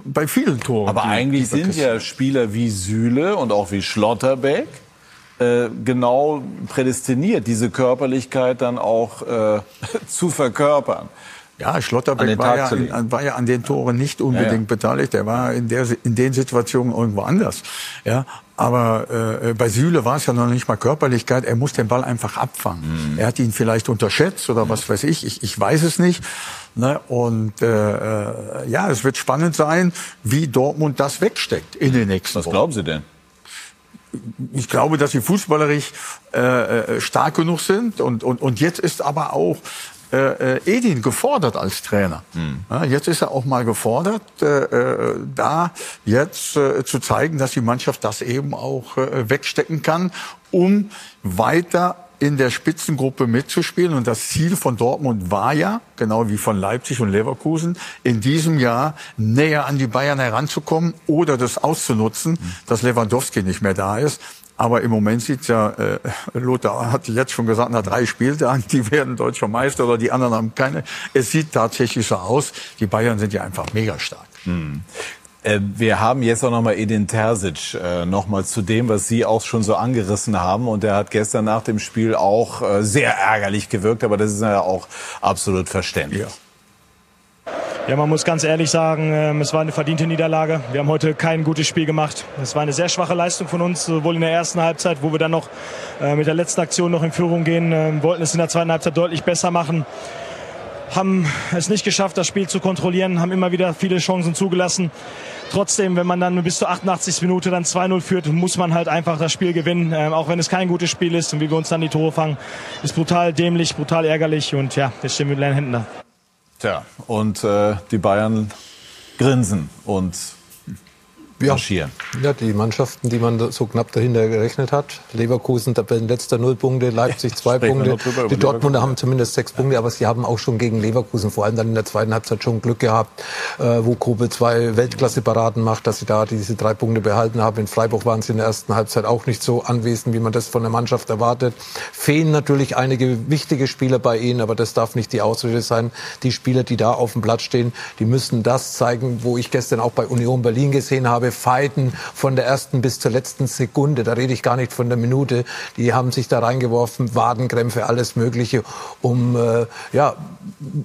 bei vielen Toren. Aber eigentlich sind ja Spieler wie Süle und auch wie Schlotterbeck äh, genau prädestiniert, diese Körperlichkeit dann auch äh, zu verkörpern. Ja, Schlotterbeck war ja, an, war ja, an den Toren nicht unbedingt ja, ja. beteiligt. Er war in, der, in den Situationen irgendwo anders. Ja, aber äh, bei Süle war es ja noch nicht mal Körperlichkeit. Er muss den Ball einfach abfangen. Mhm. Er hat ihn vielleicht unterschätzt oder mhm. was weiß ich. Ich, ich weiß es nicht. Ne? Und äh, äh, ja, es wird spannend sein, wie Dortmund das wegsteckt in den nächsten Was glauben Sie denn? Ich glaube, dass sie fußballerisch äh, äh, stark genug sind. Und, und, und jetzt ist aber auch äh, äh, Edin gefordert als Trainer. Mhm. Ja, jetzt ist er auch mal gefordert, äh, äh, da jetzt äh, zu zeigen, dass die Mannschaft das eben auch äh, wegstecken kann, um weiter in der Spitzengruppe mitzuspielen. Und das Ziel von Dortmund war ja, genau wie von Leipzig und Leverkusen, in diesem Jahr näher an die Bayern heranzukommen oder das auszunutzen, dass Lewandowski nicht mehr da ist. Aber im Moment sieht ja, äh, Lothar hat jetzt schon gesagt, nach drei Spieltagen, die werden deutscher Meister oder die anderen haben keine. Es sieht tatsächlich so aus. Die Bayern sind ja einfach mega stark. Hm. Äh, wir haben jetzt auch nochmal Edin Terzic, äh, nochmal zu dem, was Sie auch schon so angerissen haben. Und der hat gestern nach dem Spiel auch äh, sehr ärgerlich gewirkt, aber das ist ja auch absolut verständlich. Ja. Ja, man muss ganz ehrlich sagen, ähm, es war eine verdiente Niederlage. Wir haben heute kein gutes Spiel gemacht. Es war eine sehr schwache Leistung von uns, sowohl in der ersten Halbzeit, wo wir dann noch mit der letzten Aktion noch in Führung gehen, ähm, wollten es in der zweiten Halbzeit deutlich besser machen haben es nicht geschafft, das Spiel zu kontrollieren, haben immer wieder viele Chancen zugelassen. Trotzdem, wenn man dann bis zur 88. Minute dann 2-0 führt, muss man halt einfach das Spiel gewinnen, ähm, auch wenn es kein gutes Spiel ist und wie wir uns dann die Tore fangen, ist brutal dämlich, brutal ärgerlich und ja, jetzt stehen wir mit leeren Händen da. Tja, und äh, die Bayern grinsen und ja. Ja, die Mannschaften, die man so knapp dahinter gerechnet hat. Leverkusen letzter null Punkte, Leipzig zwei Punkte. Die Dortmunder haben zumindest sechs Punkte, aber sie haben auch schon gegen Leverkusen vor allem dann in der zweiten Halbzeit schon Glück gehabt, äh, wo Kobel zwei Weltklasse-Paraden macht, dass sie da diese drei Punkte behalten haben. In Freiburg waren sie in der ersten Halbzeit auch nicht so anwesend, wie man das von der Mannschaft erwartet. Fehlen natürlich einige wichtige Spieler bei ihnen, aber das darf nicht die Ausrede sein. Die Spieler, die da auf dem Platz stehen, die müssen das zeigen, wo ich gestern auch bei Union Berlin gesehen habe, feiten von der ersten bis zur letzten Sekunde. Da rede ich gar nicht von der Minute. Die haben sich da reingeworfen, Wadenkrämpfe, alles Mögliche, um äh, ja,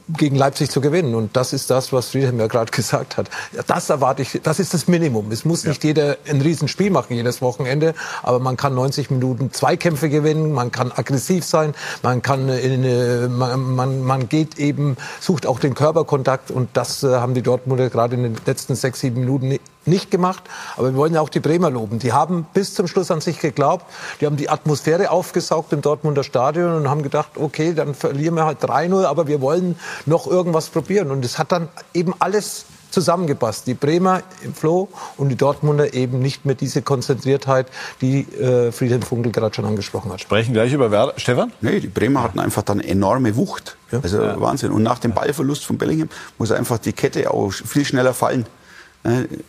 gegen Leipzig zu gewinnen. Und das ist das, was Friedhelm ja gerade gesagt hat. Das erwarte ich, das ist das Minimum. Es muss nicht ja. jeder ein Riesenspiel machen jedes Wochenende, aber man kann 90 Minuten Zweikämpfe gewinnen, man kann aggressiv sein, man kann in, man, man, man geht eben, sucht auch den Körperkontakt und das äh, haben die Dortmunder gerade in den letzten sechs, sieben Minuten nicht gemacht. Aber wir wollen ja auch die Bremer loben. Die haben bis zum Schluss an sich geglaubt. Die haben die Atmosphäre aufgesaugt im Dortmunder Stadion und haben gedacht, okay, dann verlieren wir halt 3-0, aber wir wollen noch irgendwas probieren. Und es hat dann eben alles zusammengepasst. Die Bremer im Flow und die Dortmunder eben nicht mehr diese Konzentriertheit, die äh, Friedhelm Funkel gerade schon angesprochen hat. Sprechen gleich über Werder. Stefan? Nee, die Bremer hatten einfach dann enorme Wucht. Ja. Also ja. Wahnsinn. Und nach dem Ballverlust von Bellingham muss einfach die Kette auch viel schneller fallen.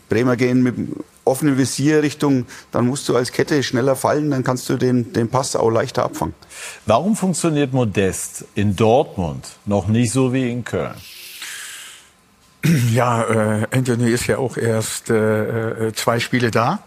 Bremer gehen mit offenem Visier Richtung, dann musst du als Kette schneller fallen, dann kannst du den, den Pass auch leichter abfangen. Warum funktioniert Modest in Dortmund noch nicht so wie in Köln? Ja, äh, Anthony ist ja auch erst äh, äh, zwei Spiele da.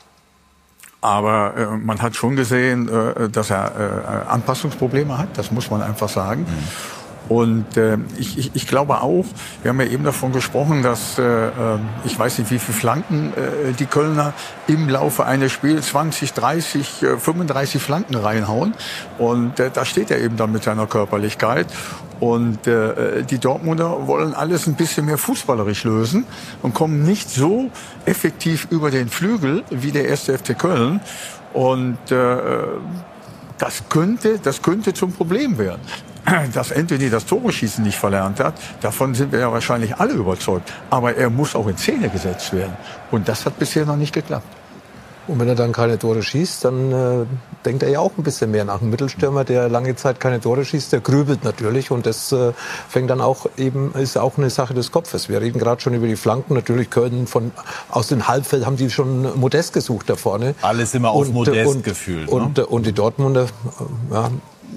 Aber äh, man hat schon gesehen, äh, dass er äh, Anpassungsprobleme hat. Das muss man einfach sagen. Mhm. Und äh, ich, ich, ich glaube auch, wir haben ja eben davon gesprochen, dass äh, ähm, ich weiß nicht, wie viele Flanken äh, die Kölner im Laufe eines Spiels 20, 30, äh, 35 Flanken reinhauen. Und äh, da steht er eben dann mit seiner Körperlichkeit. Und äh, die Dortmunder wollen alles ein bisschen mehr fußballerisch lösen und kommen nicht so effektiv über den Flügel wie der erste FC Köln. Und äh, das könnte, das könnte zum Problem werden dass Anthony das Tore-Schießen nicht verlernt hat, davon sind wir ja wahrscheinlich alle überzeugt. Aber er muss auch in Szene gesetzt werden. Und das hat bisher noch nicht geklappt. Und wenn er dann keine Tore schießt, dann äh, denkt er ja auch ein bisschen mehr nach. Ein Mittelstürmer, der lange Zeit keine Tore schießt, der grübelt natürlich und das äh, fängt dann auch eben ist auch eine Sache des Kopfes. Wir reden gerade schon über die Flanken. Natürlich können von aus dem Halbfeld haben die schon Modest gesucht da vorne. Alles immer auf und, Modest und, gefühlt. Ne? Und, und die Dortmunder äh, ja,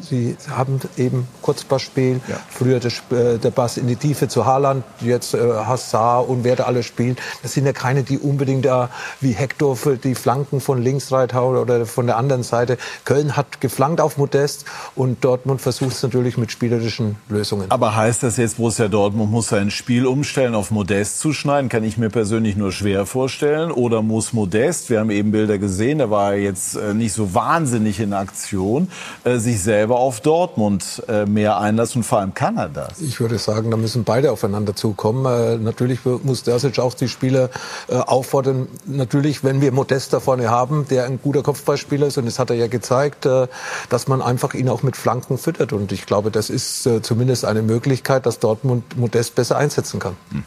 Sie haben eben Kurzpassspiel, ja. früher der, äh, der Pass in die Tiefe zu Haaland, jetzt äh, Hassar und wer da alle spielen. Das sind ja keine, die unbedingt da wie Hector für die Flanken von links reinhauen oder von der anderen Seite. Köln hat geflankt auf Modest und Dortmund versucht es natürlich mit spielerischen Lösungen. Aber heißt das jetzt, Borussia Dortmund muss sein Spiel umstellen, auf Modest zu schneiden? Kann ich mir persönlich nur schwer vorstellen. Oder muss Modest, wir haben eben Bilder gesehen, der war jetzt äh, nicht so wahnsinnig in Aktion, äh, sich selber selber auf Dortmund äh, mehr einlassen und vor allem kann er das. Ich würde sagen, da müssen beide aufeinander zukommen. Äh, natürlich muss Dersic auch die Spieler äh, auffordern. Natürlich, wenn wir Modest da vorne haben, der ein guter Kopfballspieler ist und das hat er ja gezeigt, dass man einfach ihn auch mit Flanken füttert. Und ich glaube, das ist zumindest eine Möglichkeit, dass Dortmund Modest besser einsetzen kann. Hm.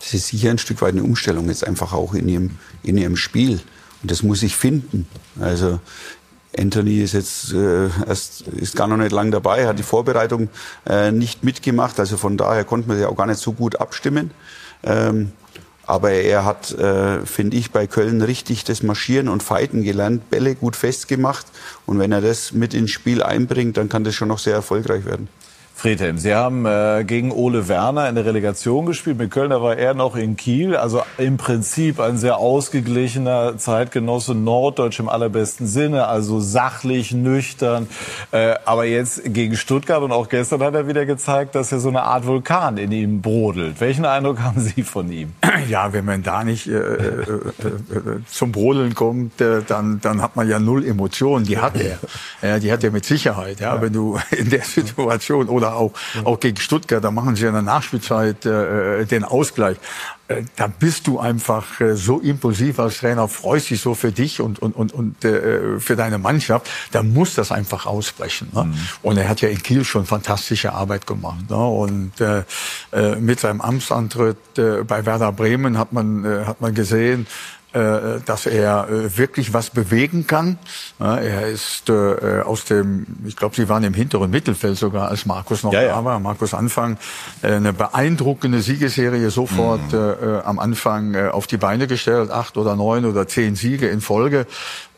Das ist sicher ein Stück weit eine Umstellung jetzt einfach auch in ihrem, in ihrem Spiel. Und das muss ich finden. Also Anthony ist jetzt äh, erst ist gar noch nicht lang dabei, hat die Vorbereitung äh, nicht mitgemacht, also von daher konnte man ja auch gar nicht so gut abstimmen. Ähm, aber er hat, äh, finde ich, bei Köln richtig das Marschieren und Fighten gelernt, Bälle gut festgemacht. Und wenn er das mit ins Spiel einbringt, dann kann das schon noch sehr erfolgreich werden. Friedhelm, Sie haben äh, gegen Ole Werner in der Relegation gespielt. Mit Köln, da war er noch in Kiel. Also im Prinzip ein sehr ausgeglichener Zeitgenosse, norddeutsch im allerbesten Sinne. Also sachlich, nüchtern. Äh, aber jetzt gegen Stuttgart und auch gestern hat er wieder gezeigt, dass er so eine Art Vulkan in ihm brodelt. Welchen Eindruck haben Sie von ihm? Ja, wenn man da nicht äh, äh, äh, äh zum Brodeln kommt, dann, dann hat man ja null Emotionen. Die hat er. Ja, die hat er mit Sicherheit. Ja, wenn du in der Situation oder oder auch, auch gegen Stuttgart, da machen sie in der Nachspielzeit äh, den Ausgleich. Äh, da bist du einfach äh, so impulsiv als Trainer, freust dich so für dich und, und, und, und äh, für deine Mannschaft. Da muss das einfach ausbrechen. Ne? Mhm. Und er hat ja in Kiel schon fantastische Arbeit gemacht. Ne? Und äh, äh mit seinem Amtsantritt äh, bei Werder Bremen hat man, äh, hat man gesehen, äh, dass er äh, wirklich was bewegen kann. Er ist äh, aus dem, ich glaube, sie waren im hinteren Mittelfeld sogar, als Markus noch ja, da war. Markus Anfang eine beeindruckende Siegesserie sofort mhm. am Anfang auf die Beine gestellt, acht oder neun oder zehn Siege in Folge.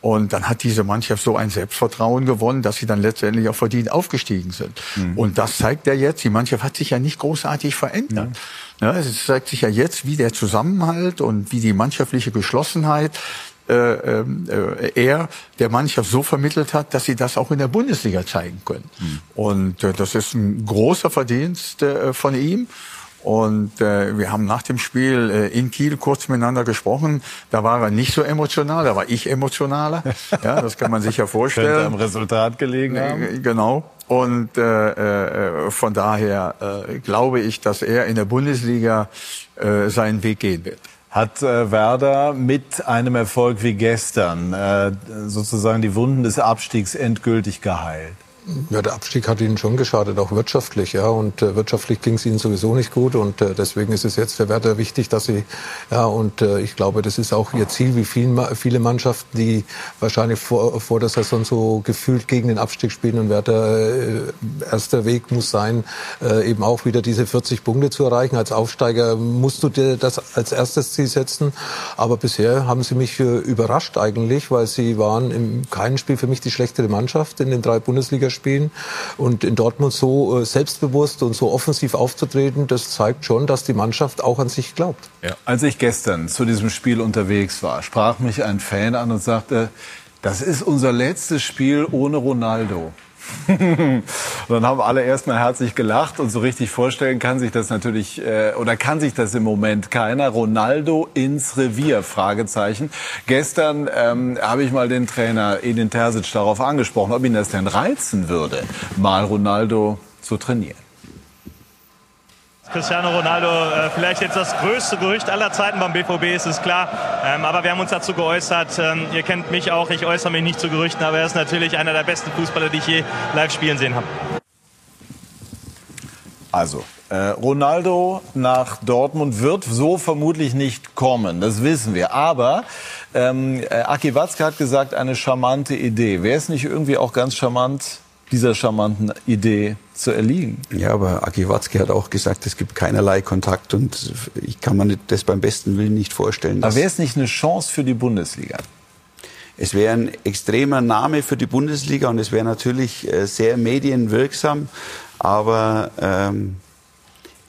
Und dann hat diese Mannschaft so ein Selbstvertrauen gewonnen, dass sie dann letztendlich auch verdient aufgestiegen sind. Mhm. Und das zeigt ja jetzt, die Mannschaft hat sich ja nicht großartig verändert. Ja. ja. es zeigt sich ja jetzt, wie der Zusammenhalt und wie die mannschaftliche Geschlossenheit äh, äh, er der Mannschaft so vermittelt hat, dass sie das auch in der Bundesliga zeigen können. Mhm. Und äh, das ist ein großer Verdienst äh, von ihm. Und äh, wir haben nach dem Spiel äh, in Kiel kurz miteinander gesprochen. Da war er nicht so emotional, da war ich emotionaler. Ja, das kann man sich ja vorstellen. Könnte am Resultat gelegen äh, haben. Genau. Und äh, äh, von daher äh, glaube ich, dass er in der Bundesliga äh, seinen Weg gehen wird. Hat äh, Werder mit einem Erfolg wie gestern äh, sozusagen die Wunden des Abstiegs endgültig geheilt? Ja, der Abstieg hat ihnen schon geschadet, auch wirtschaftlich. Ja, und äh, wirtschaftlich ging es ihnen sowieso nicht gut. Und äh, deswegen ist es jetzt für Werder wichtig, dass sie, ja, und äh, ich glaube, das ist auch ihr Ziel, wie viel, viele Mannschaften, die wahrscheinlich vor, vor der Saison so gefühlt gegen den Abstieg spielen. Und Werder, äh, erster Weg muss sein, äh, eben auch wieder diese 40 Punkte zu erreichen. Als Aufsteiger musst du dir das als erstes Ziel setzen. Aber bisher haben sie mich äh, überrascht eigentlich, weil sie waren im keinem Spiel für mich die schlechtere Mannschaft in den drei Bundesligaspielen spielen. Und in Dortmund so äh, selbstbewusst und so offensiv aufzutreten, das zeigt schon, dass die Mannschaft auch an sich glaubt. Ja. Als ich gestern zu diesem Spiel unterwegs war, sprach mich ein Fan an und sagte, das ist unser letztes Spiel ohne Ronaldo. dann haben alle erstmal herzlich gelacht und so richtig vorstellen kann sich das natürlich äh, oder kann sich das im Moment keiner. Ronaldo ins Revier? Fragezeichen. Gestern ähm, habe ich mal den Trainer Edin Terzic darauf angesprochen, ob ihn das denn reizen würde, mal Ronaldo zu trainieren. Cristiano Ronaldo äh, vielleicht jetzt das größte Gerücht aller Zeiten beim BVB, ist es klar. Ähm, aber wir haben uns dazu geäußert. Ähm, ihr kennt mich auch, ich äußere mich nicht zu Gerüchten, aber er ist natürlich einer der besten Fußballer, die ich je live spielen sehen habe. Also, äh, Ronaldo nach Dortmund wird so vermutlich nicht kommen, das wissen wir. Aber ähm, äh, Aki Watzke hat gesagt, eine charmante Idee. Wäre es nicht irgendwie auch ganz charmant, dieser charmanten Idee zu erliegen. Ja, aber Aki Watzke hat auch gesagt, es gibt keinerlei Kontakt und ich kann mir das beim besten Willen nicht vorstellen. Aber wäre es nicht eine Chance für die Bundesliga? Es wäre ein extremer Name für die Bundesliga und es wäre natürlich äh, sehr medienwirksam, aber ähm,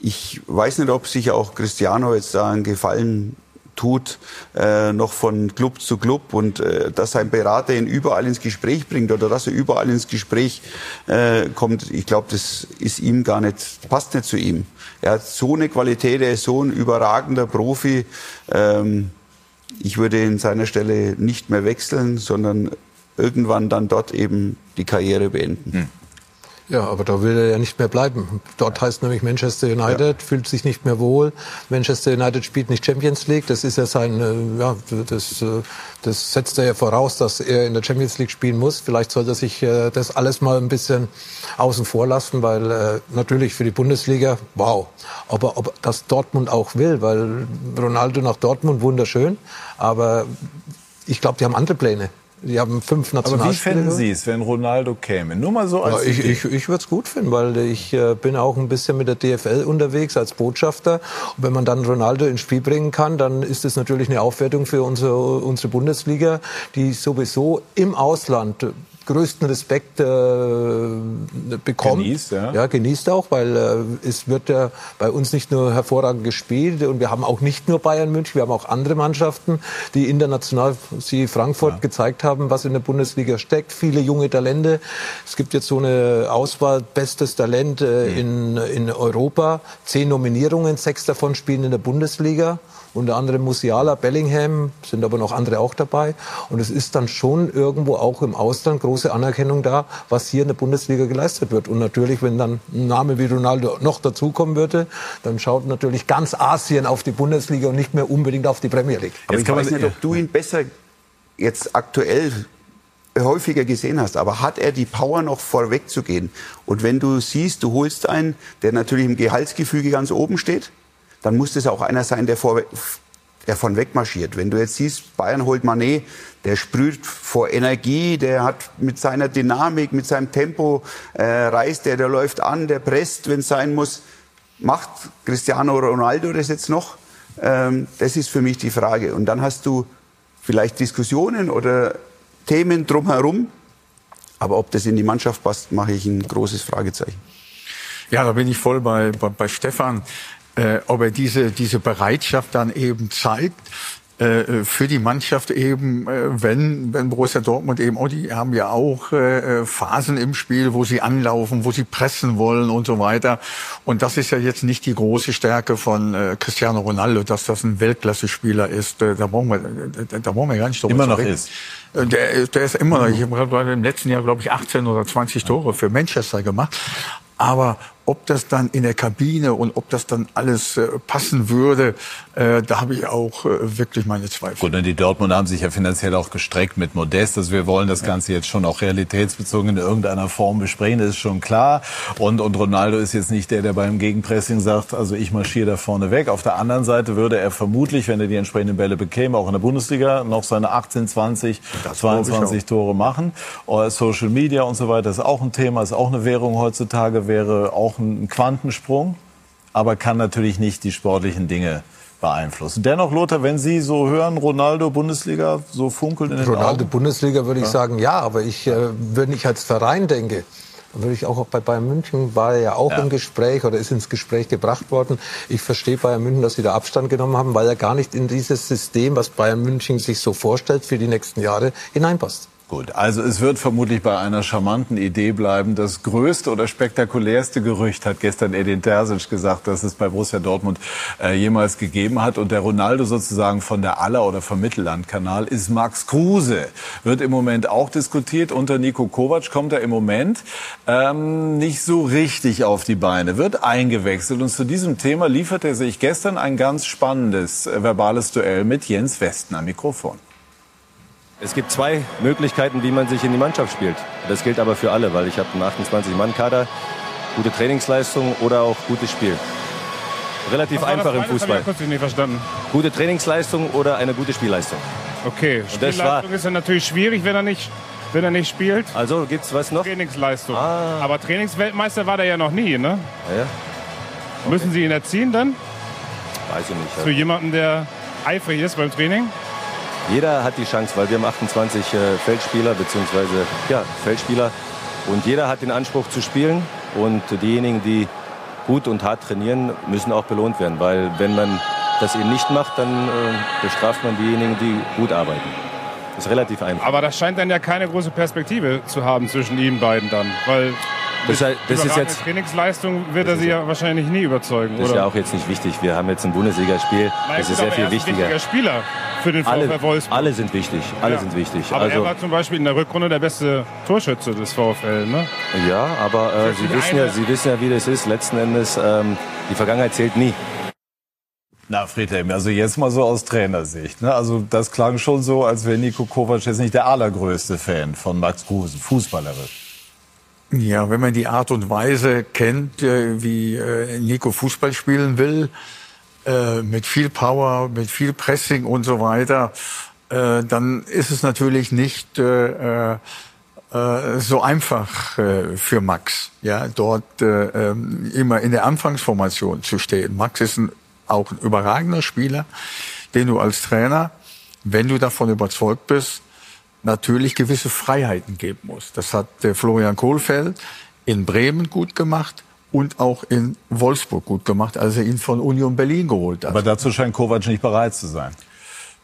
ich weiß nicht, ob sich auch Cristiano jetzt da einen Gefallen tut, äh, noch von Club zu Club und äh, dass sein Berater ihn überall ins Gespräch bringt oder dass er überall ins Gespräch äh, kommt, ich glaube, das ist ihm gar nicht, passt nicht zu ihm. Er hat so eine Qualität, er ist so ein überragender Profi. Ähm, ich würde in seiner Stelle nicht mehr wechseln, sondern irgendwann dann dort eben die Karriere beenden. Hm. Ja, aber da will er ja nicht mehr bleiben. Dort heißt nämlich Manchester United, ja. fühlt sich nicht mehr wohl. Manchester United spielt nicht Champions League. Das ist ja sein, äh, ja, das, äh, das setzt er ja voraus, dass er in der Champions League spielen muss. Vielleicht sollte er sich äh, das alles mal ein bisschen außen vor lassen, weil natürlich für die Bundesliga, wow. Aber ob das Dortmund auch will, weil Ronaldo nach Dortmund wunderschön, aber ich glaube, die haben andere Pläne. Die haben fünf Nationalspieler. Aber wie fänden Sie es, wenn Ronaldo käme? Nur mal so als ja, Ich, ich, ich würde es gut finden, weil ich äh, bin auch ein bisschen mit der DFL unterwegs als Botschafter. Und wenn man dann Ronaldo ins Spiel bringen kann, dann ist das natürlich eine Aufwertung für unsere, unsere Bundesliga, die sowieso im Ausland größten Respekt äh, bekommt. Genießt, ja. ja. genießt auch, weil äh, es wird ja bei uns nicht nur hervorragend gespielt und wir haben auch nicht nur Bayern München, wir haben auch andere Mannschaften, die international, sie Frankfurt, ja. gezeigt haben, was in der Bundesliga steckt. Viele junge Talente. Es gibt jetzt so eine Auswahl, bestes Talent äh, mhm. in, in Europa. Zehn Nominierungen, sechs davon spielen in der Bundesliga unter anderem Musiala, Bellingham, sind aber noch andere auch dabei. Und es ist dann schon irgendwo auch im Ausland große Anerkennung da, was hier in der Bundesliga geleistet wird. Und natürlich, wenn dann ein Name wie Ronaldo noch dazukommen würde, dann schaut natürlich ganz Asien auf die Bundesliga und nicht mehr unbedingt auf die Premier League. Aber jetzt ich weiß nicht, ob du ihn besser jetzt aktuell häufiger gesehen hast, aber hat er die Power noch vorweg zu gehen? Und wenn du siehst, du holst einen, der natürlich im Gehaltsgefüge ganz oben steht, dann muss das auch einer sein, der, vor, der von weg marschiert. Wenn du jetzt siehst, Bayern holt Manet, der sprüht vor Energie, der hat mit seiner Dynamik, mit seinem Tempo, äh, reißt der, der läuft an, der presst, wenn es sein muss. Macht Cristiano Ronaldo das jetzt noch? Ähm, das ist für mich die Frage. Und dann hast du vielleicht Diskussionen oder Themen drumherum. Aber ob das in die Mannschaft passt, mache ich ein großes Fragezeichen. Ja, da bin ich voll bei, bei, bei Stefan. Äh, ob er diese, diese Bereitschaft dann eben zeigt, äh, für die Mannschaft eben, äh, wenn, wenn Borussia Dortmund eben, oh, die haben ja auch äh, Phasen im Spiel, wo sie anlaufen, wo sie pressen wollen und so weiter. Und das ist ja jetzt nicht die große Stärke von äh, Cristiano Ronaldo, dass das ein Weltklasse-Spieler ist. Äh, da brauchen wir, da, da brauchen wir gar nicht drüber Immer noch reden. ist. Der, der ist immer noch, ich habe im letzten Jahr, glaube ich, 18 oder 20 Tore für Manchester gemacht. Aber ob das dann in der Kabine und ob das dann alles äh, passen würde, äh, da habe ich auch äh, wirklich meine Zweifel. Gut, und die Dortmunder haben sich ja finanziell auch gestreckt mit Modest. Also wir wollen das Ganze jetzt schon auch realitätsbezogen in irgendeiner Form besprechen, das ist schon klar. Und, und Ronaldo ist jetzt nicht der, der beim Gegenpressing sagt, also ich marschiere da vorne weg. Auf der anderen Seite würde er vermutlich, wenn er die entsprechenden Bälle bekäme, auch in der Bundesliga noch seine 18, 20, das 22 Tore machen. Social Media und so weiter ist auch ein Thema, ist auch eine Währung heutzutage, wäre auch ein Quantensprung, aber kann natürlich nicht die sportlichen Dinge beeinflussen. Dennoch, Lothar, wenn Sie so hören, Ronaldo Bundesliga, so funkeln in den Ronaldo Augen? Bundesliga würde ich Ja. sagen, ja, aber ich, äh, wenn ich als Verein denke, dann würde ich auch bei Bayern München war er ja auch Ja. im Gespräch oder ist ins Gespräch gebracht worden. Ich verstehe Bayern München, dass sie da Abstand genommen haben, weil er gar nicht in dieses System, was Bayern München sich so vorstellt für die nächsten Jahre, hineinpasst. Gut, also es wird vermutlich bei einer charmanten Idee bleiben. Das größte oder spektakulärste Gerücht hat gestern Edin Terzic gesagt, dass es bei Borussia Dortmund äh, jemals gegeben hat. Und der Ronaldo sozusagen von der Aller- oder vom Mittellandkanal ist Max Kruse. Wird im Moment auch diskutiert. Unter Nico Kovac kommt er im Moment ähm, nicht so richtig auf die Beine, wird eingewechselt. Und zu diesem Thema lieferte er sich gestern ein ganz spannendes äh, verbales Duell mit Jens Westen am Mikrofon. Es gibt zwei Möglichkeiten, wie man sich in die Mannschaft spielt. Das gilt aber für alle, weil ich habe einen 28-Mann-Kader, gute Trainingsleistung oder auch gutes Spiel. Relativ einfach im Fußball. Gute Trainingsleistung oder eine gute Spielleistung. Okay, Spielleistung ist ja natürlich schwierig, wenn er nicht, wenn er nicht spielt. also gibt's was noch? Trainingsleistung. Aber Trainingsweltmeister war der ja noch nie, ne? Ja, ja. Müssen Sie ihn erziehen dann? Weiß ich nicht. Für jemanden, der eifrig ist beim Training? Jeder hat die Chance, weil wir haben 28 äh, Feldspieler beziehungsweise ja, Feldspieler und jeder hat den Anspruch zu spielen und diejenigen, die gut und hart trainieren, müssen auch belohnt werden, weil wenn man das eben nicht macht, dann äh, bestraft man diejenigen, die gut arbeiten. Das ist relativ einfach. Aber das scheint dann ja keine große Perspektive zu haben zwischen Ihnen beiden dann. Weil Das ist halt- das ist jetzt- Trainingsleistung wird er Sie ja wahrscheinlich nie überzeugen, Das ist oder? ja auch jetzt nicht wichtig. Wir haben jetzt ein Bundesligaspiel, das ist sehr viel er ein wichtiger. wichtiger Spieler für den Alle, VfL Wolfsburg. alle sind wichtig, alle Ja. sind wichtig. Aber also, er war zum Beispiel in der Rückrunde der beste Torschütze des VfL, ne? Ja, aber äh, Sie, wissen ja, Sie wissen ja, wie das ist. Letzten Endes, ähm, die Vergangenheit zählt nie. Na, Friedhelm, also jetzt mal so aus Trainersicht. Ne? Also das klang schon so, als wäre Nico Kovac jetzt nicht der allergrößte Fan von Max Kruse, fußballerisch. Ja, wenn man die Art und Weise kennt, äh, wie äh, Nico Fußball spielen will, äh, mit viel Power, mit viel Pressing und so weiter, dann ist es natürlich nicht so einfach für Max, ja, dort äh, ähm, immer in der Anfangsformation zu stehen. Max ist ein, auch ein überragender Spieler, den du als Trainer, wenn du davon überzeugt bist, natürlich gewisse Freiheiten geben muss. Das hat der Florian Kohlfeld in Bremen gut gemacht und auch in Wolfsburg gut gemacht, als er ihn von Union Berlin geholt hat. Aber dazu scheint Kovac nicht bereit zu sein.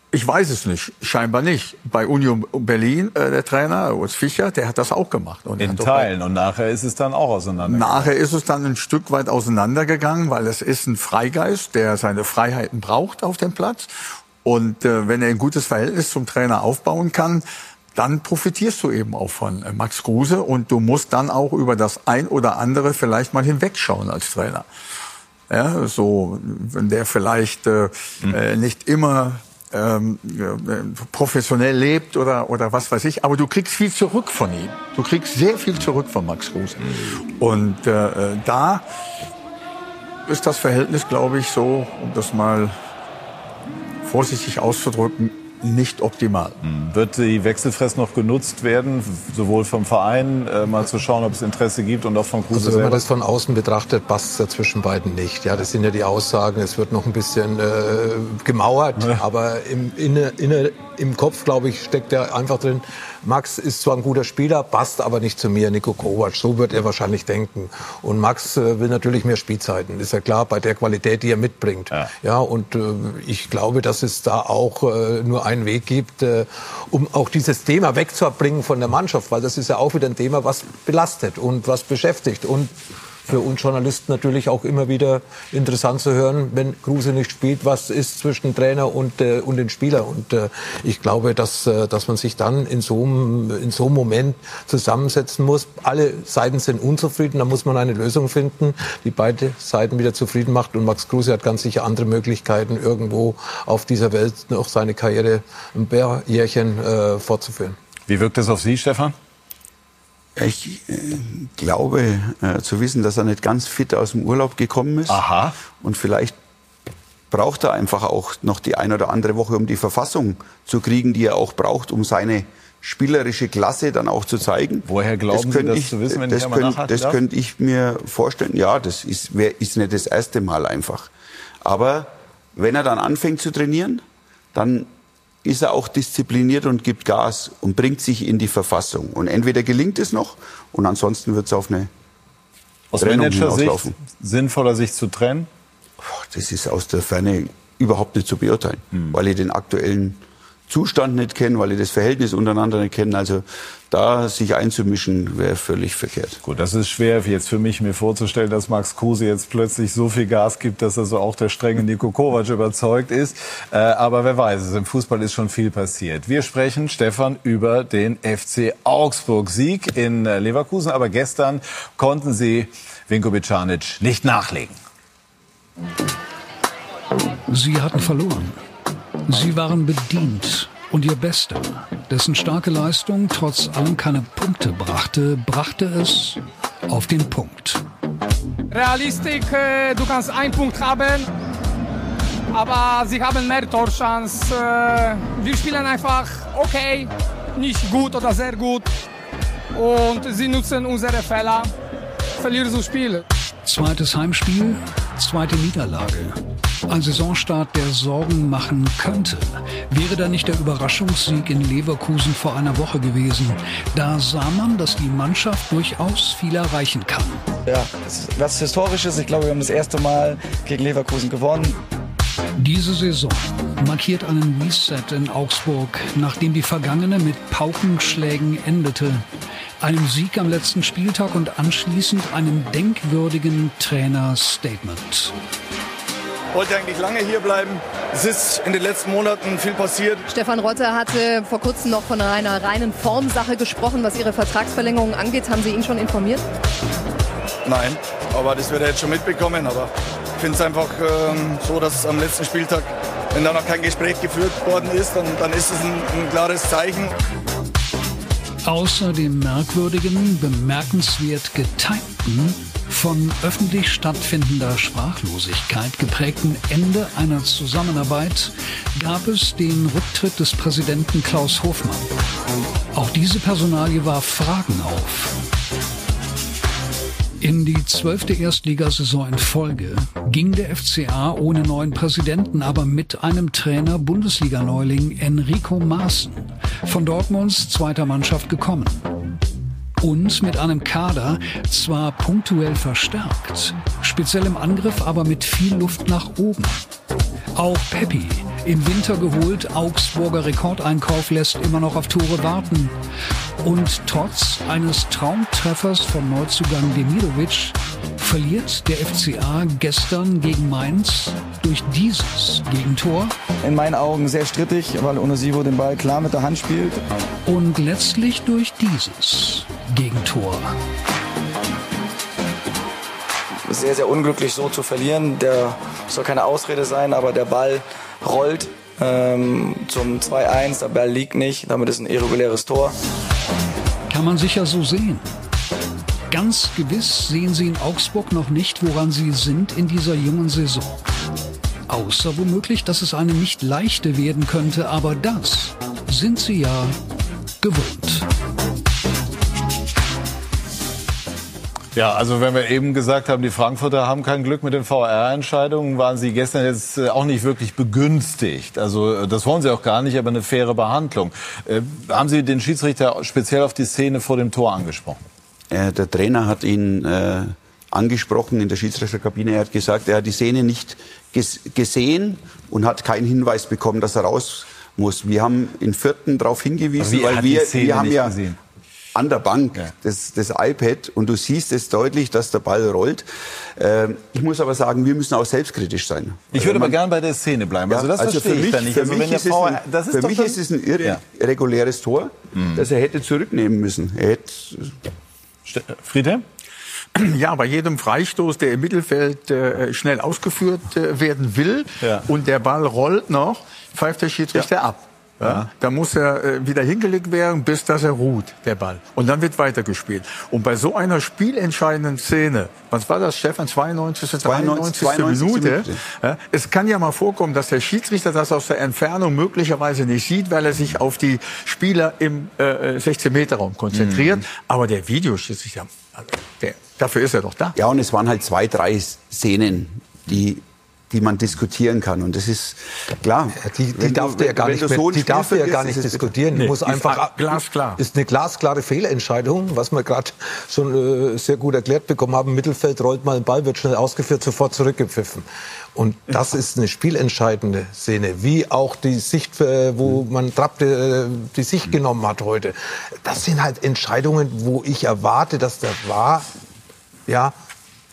Ich weiß es nicht, scheinbar nicht. Bei Union Berlin, äh, der Trainer, Urs Fischer, der hat das auch gemacht. Und In Teilen. Und nachher ist es dann auch auseinander. Nachher ist es dann ein Stück weit auseinandergegangen, weil es ist ein Freigeist, der seine Freiheiten braucht auf dem Platz. Und äh, wenn er ein gutes Verhältnis zum Trainer aufbauen kann, dann profitierst du eben auch von äh, Max Kruse und du musst dann auch über das ein oder andere vielleicht mal hinwegschauen als Trainer. Ja, so, wenn der vielleicht äh, äh, nicht immer ähm, äh, professionell lebt oder, oder was weiß ich, aber du kriegst viel zurück von ihm. Du kriegst sehr viel zurück von Max Kruse. Und äh, da ist das Verhältnis, glaube ich, so, um das mal vorsichtig auszudrücken, nicht optimal. Hm. Wird die Wechselfrist noch genutzt werden, sowohl vom Verein, äh, mal zu schauen, ob es Interesse gibt und auch von Kruse Also wenn man das von außen betrachtet, passt es ja zwischen beiden nicht. Ja, das sind ja die Aussagen, es wird noch ein bisschen äh, gemauert, ja. aber im, inne, inne, im Kopf, glaube ich, steckt er einfach drin, Max ist zwar ein guter Spieler, passt aber nicht zu mir, Nico Kovac. So wird er wahrscheinlich denken. Und Max äh, will natürlich mehr Spielzeiten, ist ja klar, bei der Qualität, die er mitbringt. Ja, ja und äh, ich glaube, dass es da auch äh, nur einen Weg gibt, äh, um auch dieses Thema wegzubringen von der Mannschaft, weil das ist ja auch wieder ein Thema, was belastet und was beschäftigt. Und für uns Journalisten natürlich auch immer wieder interessant zu hören, wenn Kruse nicht spielt, was ist zwischen Trainer und, äh, und den Spieler. Und äh, ich glaube, dass, äh, dass man sich dann in so, einem, in so einem Moment zusammensetzen muss. Alle Seiten sind unzufrieden, da muss man eine Lösung finden, die beide Seiten wieder zufrieden macht. Und Max Kruse hat ganz sicher andere Möglichkeiten, irgendwo auf dieser Welt noch seine Karriere ein Bärjährchen äh, fortzuführen. Wie wirkt das auf Sie, Stefan? Ich äh, glaube äh, zu wissen, dass er nicht ganz fit aus dem Urlaub gekommen ist. Aha. Und vielleicht braucht er einfach auch noch die eine oder andere Woche, um die Verfassung zu kriegen, die er auch braucht, um seine spielerische Klasse dann auch zu zeigen. Woher glauben das Sie das ich, zu wissen, wenn das ich könnt, Das könnte ich mir vorstellen. Ja, das ist, wär, ist nicht das erste Mal einfach. Aber wenn er dann anfängt zu trainieren, dann ist er auch diszipliniert und gibt Gas und bringt sich in die Verfassung. Und entweder gelingt es noch und ansonsten wird es auf eine aus Manager-Sicht sinnvoller, sich zu trennen? Das ist aus der Ferne überhaupt nicht zu beurteilen, hm. weil ich den aktuellen Zustand nicht kennen, weil die das Verhältnis untereinander nicht kennen. Also da sich einzumischen, wäre völlig verkehrt. Gut, das ist schwer jetzt für mich mir vorzustellen, dass Max Kruse jetzt plötzlich so viel Gas gibt, dass er so auch der strenge Niko Kovac überzeugt ist. Äh, aber wer weiß es, im Fußball ist schon viel passiert. Wir sprechen, Stefan, über den FC Augsburg-Sieg in äh, Leverkusen. Aber gestern konnten sie Vinko Bicanic nicht nachlegen. Sie hatten verloren. Sie waren bedient und ihr Bester, dessen starke Leistung trotz allem keine Punkte brachte, brachte es auf den Punkt. Realistik, äh, du kannst einen Punkt haben, aber sie haben mehr Torchance. Äh, wir spielen einfach okay, nicht gut oder sehr gut und sie nutzen unsere Fehler, verlieren so Spiele. Zweites Heimspiel, zweite Niederlage. Ein Saisonstart, der Sorgen machen könnte. Wäre da nicht der Überraschungssieg in Leverkusen vor einer Woche gewesen? Da sah man, dass die Mannschaft durchaus viel erreichen kann. Ja, was Historisches. Ich glaube, wir haben das erste Mal gegen Leverkusen gewonnen. Diese Saison markiert einen Reset in Augsburg, nachdem die vergangene mit Paukenschlägen endete. Einem Sieg am letzten Spieltag und anschließend einem denkwürdigen Trainerstatement wollte eigentlich lange hier bleiben. Es ist in den letzten Monaten viel passiert. Stefan Rotter hatte vor kurzem noch von einer reinen Formsache gesprochen, was Ihre Vertragsverlängerung angeht. Haben Sie ihn schon informiert? Nein, aber das wird er jetzt schon mitbekommen. Aber ich finde es einfach ähm, so, dass am letzten Spieltag, wenn da noch kein Gespräch geführt worden ist, dann, dann ist es ein, ein klares Zeichen. Außer dem merkwürdigen, bemerkenswert getimten von öffentlich stattfindender Sprachlosigkeit geprägten Ende einer Zusammenarbeit gab es den Rücktritt des Präsidenten Klaus Hofmann. Auch diese Personalie warf Fragen auf. In die zwölfte Erstligasaison in Folge ging der FCA ohne neuen Präsidenten, aber mit einem Trainer Bundesliga-Neuling Enrico Maaßen von Dortmunds zweiter Mannschaft gekommen und mit einem Kader zwar punktuell verstärkt, speziell im Angriff aber mit viel Luft nach oben. Auch Peppi, im Winter geholt, Augsburger Rekordeinkauf lässt immer noch auf Tore warten. Und trotz eines Traumtreffers von Neuzugang Demirovic verliert der FCA gestern gegen Mainz durch dieses Gegentor. In meinen Augen sehr strittig, weil Onosivo den Ball klar mit der Hand spielt. Und letztlich durch dieses Gegentor. Sehr, sehr unglücklich so zu verlieren. Der soll keine Ausrede sein, aber der Ball rollt ähm, zum 2-1. Der Ball liegt nicht. Damit ist ein irreguläres Tor. Kann man sicher so sehen. Ganz gewiss sehen sie in Augsburg noch nicht, woran sie sind in dieser jungen Saison. Außer womöglich, dass es eine nicht leichte werden könnte, aber das sind sie ja gewohnt. Ja, also wenn wir eben gesagt haben, die Frankfurter haben kein Glück mit den VR-Entscheidungen, waren sie gestern jetzt äh, auch nicht wirklich begünstigt. Also äh, das wollen sie auch gar nicht, aber eine faire Behandlung. Äh, haben Sie den Schiedsrichter speziell auf die Szene vor dem Tor angesprochen? Äh, der Trainer hat ihn äh, angesprochen in der Schiedsrichterkabine. Er hat gesagt, er hat die Szene nicht ges gesehen und hat keinen Hinweis bekommen, dass er raus muss. Wir haben in Vierten darauf hingewiesen, weil wir, wir haben ja gesehen? An der Bank ja. das, das iPad und du siehst es deutlich, dass der Ball rollt. Ähm, ich muss aber sagen, wir müssen auch selbstkritisch sein. Ich würde aber gerne bei der Szene bleiben. Ja, also das also verstehe für mich, ich nicht. Also für mich, ist, Frau, ein, ist, für mich ist es ein irreguläres ja. Tor, mhm. das er hätte zurücknehmen müssen. Er hätte Friede? Ja, bei jedem Freistoß, der im Mittelfeld äh, schnell ausgeführt äh, werden will ja. und der Ball rollt noch, pfeift der Schiedsrichter ja. ab. Ja, da muss er äh, wieder hingelegt werden, bis dass er ruht, der Ball. Und dann wird weitergespielt. Und bei so einer spielentscheidenden Szene, was war das, Stefan, 92. 92. 92. Minute, Minute. Ja, es kann ja mal vorkommen, dass der Schiedsrichter das aus der Entfernung möglicherweise nicht sieht, weil er sich auf die Spieler im äh, 16-Meter-Raum konzentriert. Mhm. Aber der Videoschiedsrichter, also der, dafür ist er doch da. Ja, und es waren halt zwei, drei Szenen, die die man diskutieren kann. Und das ist klar. Die, die darf ja gar nicht, mehr, die darf ja gar nicht diskutieren. Nee, muss einfach glasklar. Ist eine glasklare Fehlentscheidung, was wir gerade schon äh, sehr gut erklärt bekommen haben. Mittelfeld rollt mal ein Ball, wird schnell ausgeführt, sofort zurückgepfiffen. Und das ist eine spielentscheidende Szene, wie auch die Sicht, äh, wo man Trapp äh, die Sicht genommen hat heute. Das sind halt Entscheidungen, wo ich erwarte, dass der War ja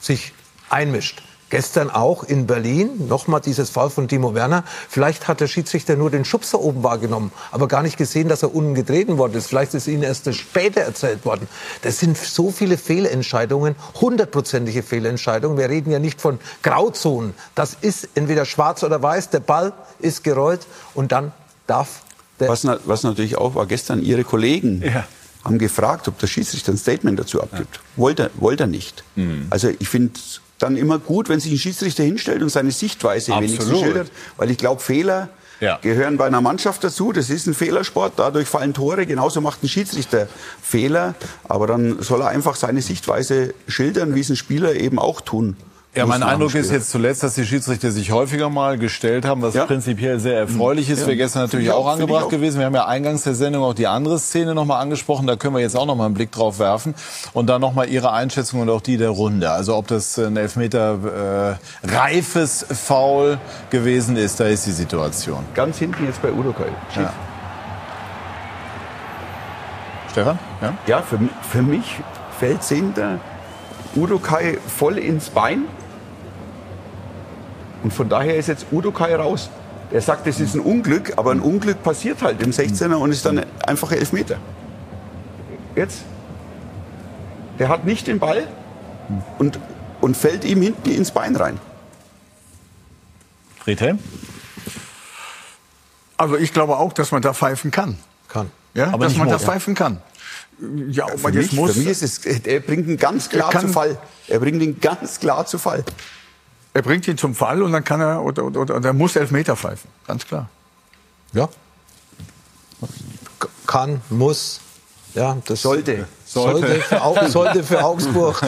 sich einmischt. Gestern auch in Berlin, nochmal dieses Fall von Timo Werner. Vielleicht hat der Schiedsrichter nur den Schubser oben wahrgenommen, aber gar nicht gesehen, dass er unten getreten worden ist. Vielleicht ist ihnen erst später erzählt worden. Das sind so viele Fehlentscheidungen, hundertprozentige Fehlentscheidungen. Wir reden ja nicht von Grauzonen. Das ist entweder schwarz oder weiß. Der Ball ist gerollt und dann darf der was, was natürlich auch war, gestern Ihre Kollegen ja haben gefragt, ob der Schiedsrichter ein Statement dazu abgibt. Ja. Wollte, er, wollte er nicht. Mhm. Also ich finde dann immer gut, wenn sich ein Schiedsrichter hinstellt und seine Sichtweise Absolut. wenigstens schildert, weil ich glaube, Fehler ja. gehören bei einer Mannschaft dazu. Das ist ein Fehlersport, dadurch fallen Tore. Genauso macht ein Schiedsrichter Fehler, aber dann soll er einfach seine Sichtweise schildern, wie es ein Spieler eben auch tun ja, mein Eindruck ist jetzt zuletzt, dass die Schiedsrichter sich häufiger mal gestellt haben, was ja. prinzipiell sehr erfreulich ist. Ja. Wäre gestern natürlich auch, auch angebracht gewesen. Wir haben ja eingangs der Sendung auch die andere Szene nochmal angesprochen. Da können wir jetzt auch nochmal einen Blick drauf werfen. Und dann nochmal Ihre Einschätzung und auch die der Runde. Also ob das ein Elfmeter äh, reifes Foul gewesen ist, da ist die Situation. Ganz hinten jetzt bei Uruguay. Ja. Stefan? Ja, ja für, für mich fällt es hinter Urukai voll ins Bein. Und von daher ist jetzt Udokai raus. Er sagt, es ist ein Unglück, aber ein Unglück passiert halt im 16er und ist dann einfach Elfmeter. Jetzt. Der hat nicht den Ball und, und fällt ihm hinten ins Bein rein. Friedhelm? Also ich glaube auch, dass man da pfeifen kann. Kann. Ja, aber dass man da pfeifen kann. Ja, ob man jetzt mich, muss. Für mich ist es, er bringt ihn ganz klar zu Fall. Er bringt ihn ganz klar zu Fall. Er bringt ihn zum Fall und dann kann er oder, oder, oder er muss Elfmeter pfeifen, ganz klar. Ja. Kann, muss, ja, das sollte. Sollte. Sollte für, sollte für Augsburg.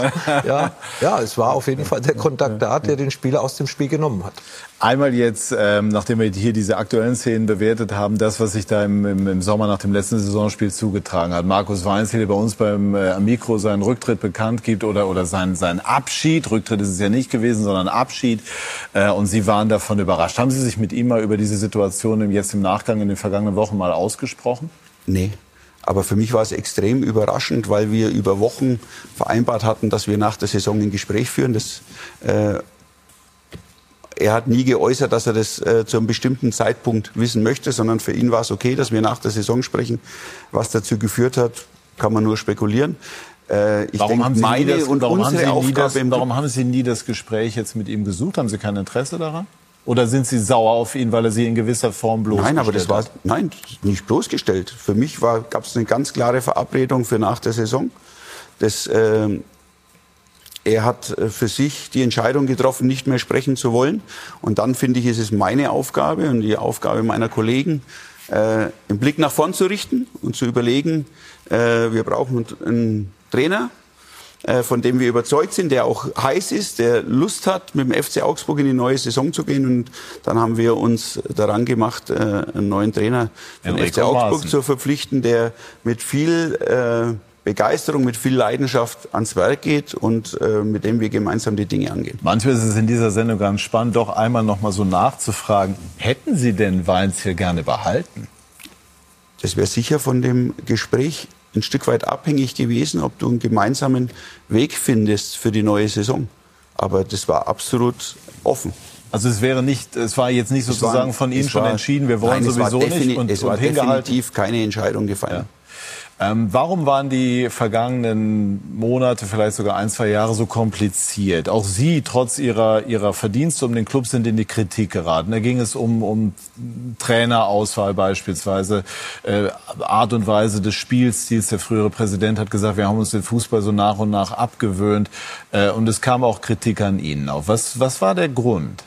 Ja, ja, es war auf jeden Fall der Kontakt da, der den Spieler aus dem Spiel genommen hat. Einmal jetzt, ähm, nachdem wir hier diese aktuellen Szenen bewertet haben, das, was sich da im, im, im Sommer nach dem letzten Saisonspiel zugetragen hat. Markus Weinz bei uns beim äh, Mikro seinen Rücktritt bekannt gibt oder, oder seinen, seinen Abschied. Rücktritt ist es ja nicht gewesen, sondern Abschied. Äh, und Sie waren davon überrascht. Haben Sie sich mit ihm mal über diese Situation jetzt im Nachgang in den vergangenen Wochen mal ausgesprochen? Nee. Aber für mich war es extrem überraschend, weil wir über Wochen vereinbart hatten, dass wir nach der Saison ein Gespräch führen. Das, äh, er hat nie geäußert, dass er das äh, zu einem bestimmten Zeitpunkt wissen möchte, sondern für ihn war es okay, dass wir nach der Saison sprechen. Was dazu geführt hat, kann man nur spekulieren. Äh, ich warum, denke, haben Sie meine das, und warum, haben Sie nie das, warum haben Sie nie das Gespräch jetzt mit ihm gesucht? Haben Sie kein Interesse daran? Oder sind Sie sauer auf ihn, weil er Sie in gewisser Form bloßgestellt Nein, aber das war hat? nein, nicht bloßgestellt. Für mich gab es eine ganz klare Verabredung für nach der Saison. Das, äh, er hat äh, für sich die Entscheidung getroffen, nicht mehr sprechen zu wollen. Und dann finde ich, ist es meine Aufgabe und die Aufgabe meiner Kollegen, äh, den Blick nach vorn zu richten und zu überlegen, äh, wir brauchen einen Trainer, äh, von dem wir überzeugt sind, der auch heiß ist, der Lust hat, mit dem FC Augsburg in die neue Saison zu gehen. Und dann haben wir uns daran gemacht, äh, einen neuen Trainer für den FC Augsburg Maaßen. zu verpflichten, der mit viel äh, Begeisterung, mit viel Leidenschaft ans Werk geht und äh, mit dem wir gemeinsam die Dinge angehen. Manchmal ist es in dieser Sendung ganz spannend, doch einmal noch mal so nachzufragen, hätten Sie denn Weins hier gerne behalten? Das wäre sicher von dem Gespräch ein Stück weit abhängig gewesen, ob du einen gemeinsamen Weg findest für die neue Saison. Aber das war absolut offen. Also es wäre nicht, es war jetzt nicht sozusagen war, von Ihnen schon war, entschieden, wir wollen nein, sowieso nicht und, es war und definitiv keine Entscheidung gefallen. Ja. Ähm, warum waren die vergangenen Monate, vielleicht sogar ein, zwei Jahre so kompliziert? Auch Sie, trotz Ihrer, Ihrer Verdienste um den Club, sind in die Kritik geraten. Da ging es um, um Trainerauswahl beispielsweise, äh, Art und Weise des Spielstils. Der frühere Präsident hat gesagt, wir haben uns den Fußball so nach und nach abgewöhnt. Äh, und es kam auch Kritik an Ihnen auf. Was, was war der Grund?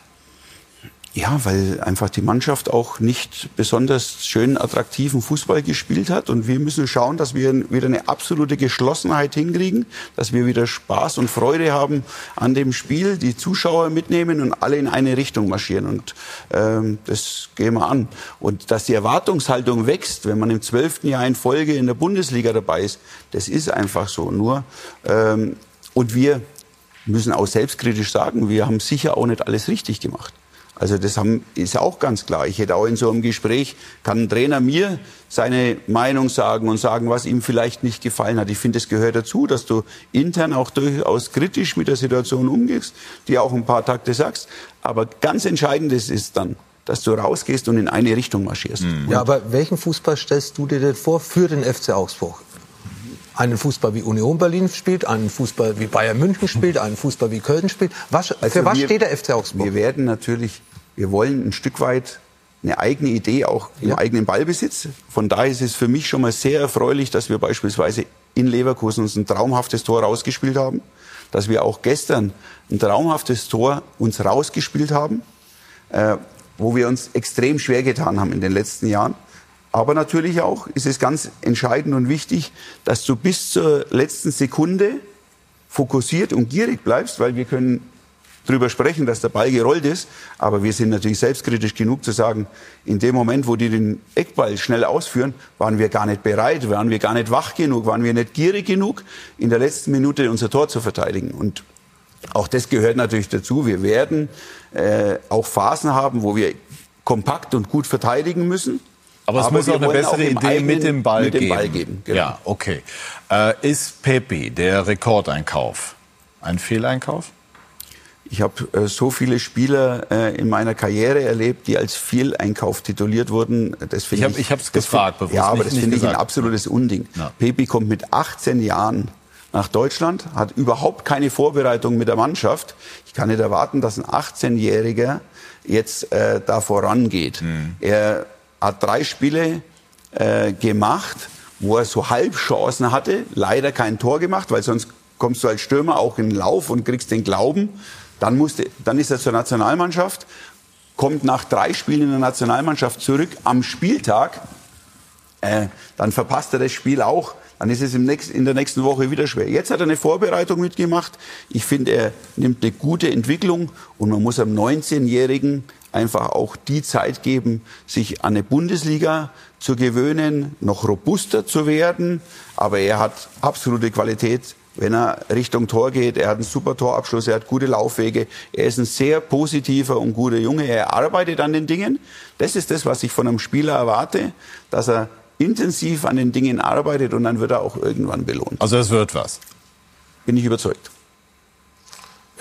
Ja, weil einfach die Mannschaft auch nicht besonders schön attraktiven Fußball gespielt hat. Und wir müssen schauen, dass wir wieder eine absolute Geschlossenheit hinkriegen, dass wir wieder Spaß und Freude haben an dem Spiel, die Zuschauer mitnehmen und alle in eine Richtung marschieren. Und ähm, das gehen wir an. Und dass die Erwartungshaltung wächst, wenn man im zwölften Jahr in Folge in der Bundesliga dabei ist, das ist einfach so. Nur ähm, und wir müssen auch selbstkritisch sagen, wir haben sicher auch nicht alles richtig gemacht. Also das haben, ist auch ganz klar. Ich hätte auch in so einem Gespräch, kann ein Trainer mir seine Meinung sagen und sagen, was ihm vielleicht nicht gefallen hat. Ich finde, es gehört dazu, dass du intern auch durchaus kritisch mit der Situation umgehst, die auch ein paar Takte sagst. Aber ganz entscheidend ist dann, dass du rausgehst und in eine Richtung marschierst. Mhm. Ja, aber welchen Fußball stellst du dir denn vor für den FC Augsburg? Einen Fußball wie Union Berlin spielt, einen Fußball wie Bayern München spielt, einen Fußball wie Köln spielt. Was, also für was wir, steht der FC Augsburg? Wir werden natürlich wir wollen ein Stück weit eine eigene Idee auch im ja. eigenen Ballbesitz. Von daher ist es für mich schon mal sehr erfreulich, dass wir beispielsweise in Leverkusen uns ein traumhaftes Tor rausgespielt haben, dass wir auch gestern ein traumhaftes Tor uns rausgespielt haben, äh, wo wir uns extrem schwer getan haben in den letzten Jahren. Aber natürlich auch ist es ganz entscheidend und wichtig, dass du bis zur letzten Sekunde fokussiert und gierig bleibst, weil wir können drüber sprechen, dass der Ball gerollt ist. Aber wir sind natürlich selbstkritisch genug zu sagen, in dem Moment, wo die den Eckball schnell ausführen, waren wir gar nicht bereit, waren wir gar nicht wach genug, waren wir nicht gierig genug, in der letzten Minute unser Tor zu verteidigen. Und auch das gehört natürlich dazu. Wir werden äh, auch Phasen haben, wo wir kompakt und gut verteidigen müssen. Aber es Aber muss auch eine bessere auch Idee eigenen, mit dem Ball mit dem geben. Ball geben genau. Ja, okay. Äh, ist Pepe der Rekordeinkauf ein Fehleinkauf? Ich habe äh, so viele Spieler äh, in meiner Karriere erlebt, die als Fehleinkauf tituliert wurden. Das ich habe ich es gefragt, bewusst. Ja, aber nicht, das finde ich ein absolutes Unding. Ja. Pepi kommt mit 18 Jahren nach Deutschland, hat überhaupt keine Vorbereitung mit der Mannschaft. Ich kann nicht erwarten, dass ein 18-Jähriger jetzt äh, da vorangeht. Mhm. Er hat drei Spiele äh, gemacht, wo er so Halbchancen hatte, leider kein Tor gemacht, weil sonst kommst du als Stürmer auch in den Lauf und kriegst den Glauben. Dann, musste, dann ist er zur Nationalmannschaft, kommt nach drei Spielen in der Nationalmannschaft zurück am Spieltag. Äh, dann verpasst er das Spiel auch. Dann ist es im nächsten, in der nächsten Woche wieder schwer. Jetzt hat er eine Vorbereitung mitgemacht. Ich finde, er nimmt eine gute Entwicklung und man muss einem 19-Jährigen einfach auch die Zeit geben, sich an eine Bundesliga zu gewöhnen, noch robuster zu werden. Aber er hat absolute Qualität wenn er Richtung Tor geht. Er hat einen super Torabschluss, er hat gute Laufwege. Er ist ein sehr positiver und guter Junge. Er arbeitet an den Dingen. Das ist das, was ich von einem Spieler erwarte, dass er intensiv an den Dingen arbeitet und dann wird er auch irgendwann belohnt. Also es wird was. Bin ich überzeugt.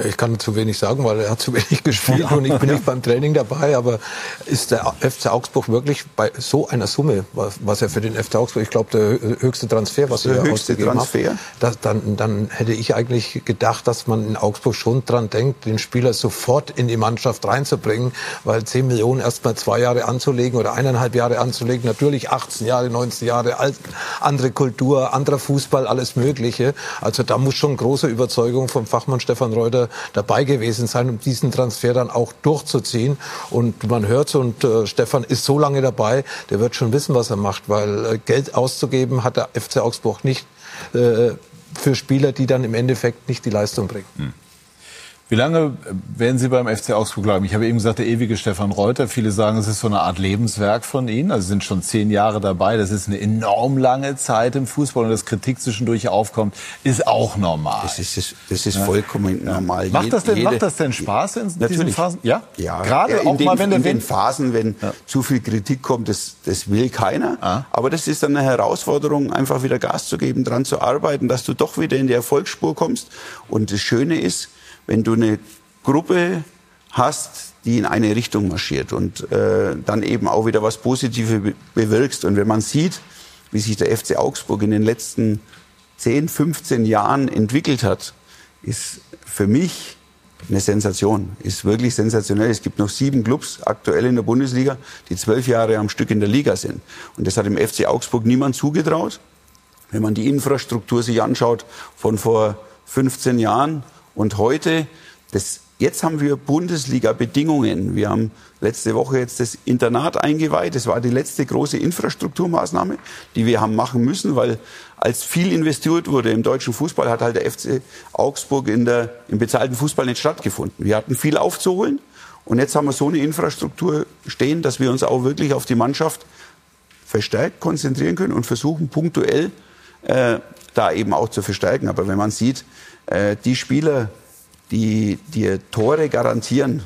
Ich kann zu wenig sagen, weil er hat zu wenig gespielt und ich bin nicht beim Training dabei. Aber ist der FC Augsburg wirklich bei so einer Summe, was er für den FC Augsburg, ich glaube, der höchste Transfer, was er ausgegeben Transfer? hat, das, dann, dann hätte ich eigentlich gedacht, dass man in Augsburg schon dran denkt, den Spieler sofort in die Mannschaft reinzubringen, weil 10 Millionen erst mal zwei Jahre anzulegen oder eineinhalb Jahre anzulegen, natürlich 18 Jahre, 19 Jahre, alt, andere Kultur, anderer Fußball, alles Mögliche. Also da muss schon große Überzeugung vom Fachmann Stefan Reuter dabei gewesen sein, um diesen Transfer dann auch durchzuziehen. Und man hört und äh, Stefan ist so lange dabei, der wird schon wissen, was er macht, weil äh, Geld auszugeben hat der FC Augsburg nicht äh, für Spieler, die dann im Endeffekt nicht die Leistung bringen. Hm. Wie lange werden Sie beim FC Augsburg bleiben? Ich habe eben gesagt, der ewige Stefan Reuter. Viele sagen, es ist so eine Art Lebenswerk von Ihnen. Also Sie sind schon zehn Jahre dabei. Das ist eine enorm lange Zeit im Fußball und dass Kritik zwischendurch aufkommt, ist auch normal. Das ist, das ist vollkommen ja. normal. Macht das, denn, macht das denn Spaß in Natürlich. diesen Phasen? Ja, ja. gerade ja, auch den, mal, wenn in den Phasen, wenn ja. zu viel Kritik kommt, das, das will keiner. Ah. Aber das ist dann eine Herausforderung, einfach wieder Gas zu geben, dran zu arbeiten, dass du doch wieder in die Erfolgsspur kommst. Und das Schöne ist, wenn du eine Gruppe hast, die in eine Richtung marschiert und äh, dann eben auch wieder was Positives be bewirkst. Und wenn man sieht, wie sich der FC Augsburg in den letzten 10, 15 Jahren entwickelt hat, ist für mich eine Sensation. Ist wirklich sensationell. Es gibt noch sieben Clubs aktuell in der Bundesliga, die zwölf Jahre am Stück in der Liga sind. Und das hat dem FC Augsburg niemand zugetraut. Wenn man die Infrastruktur sich anschaut von vor 15 Jahren, und heute, das, jetzt haben wir Bundesliga-Bedingungen. Wir haben letzte Woche jetzt das Internat eingeweiht. Das war die letzte große Infrastrukturmaßnahme, die wir haben machen müssen, weil als viel investiert wurde im deutschen Fußball, hat halt der FC Augsburg in der, im bezahlten Fußball nicht stattgefunden. Wir hatten viel aufzuholen. Und jetzt haben wir so eine Infrastruktur stehen, dass wir uns auch wirklich auf die Mannschaft verstärkt konzentrieren können und versuchen punktuell äh, da eben auch zu verstärken. Aber wenn man sieht, äh, die Spieler, die dir Tore garantieren,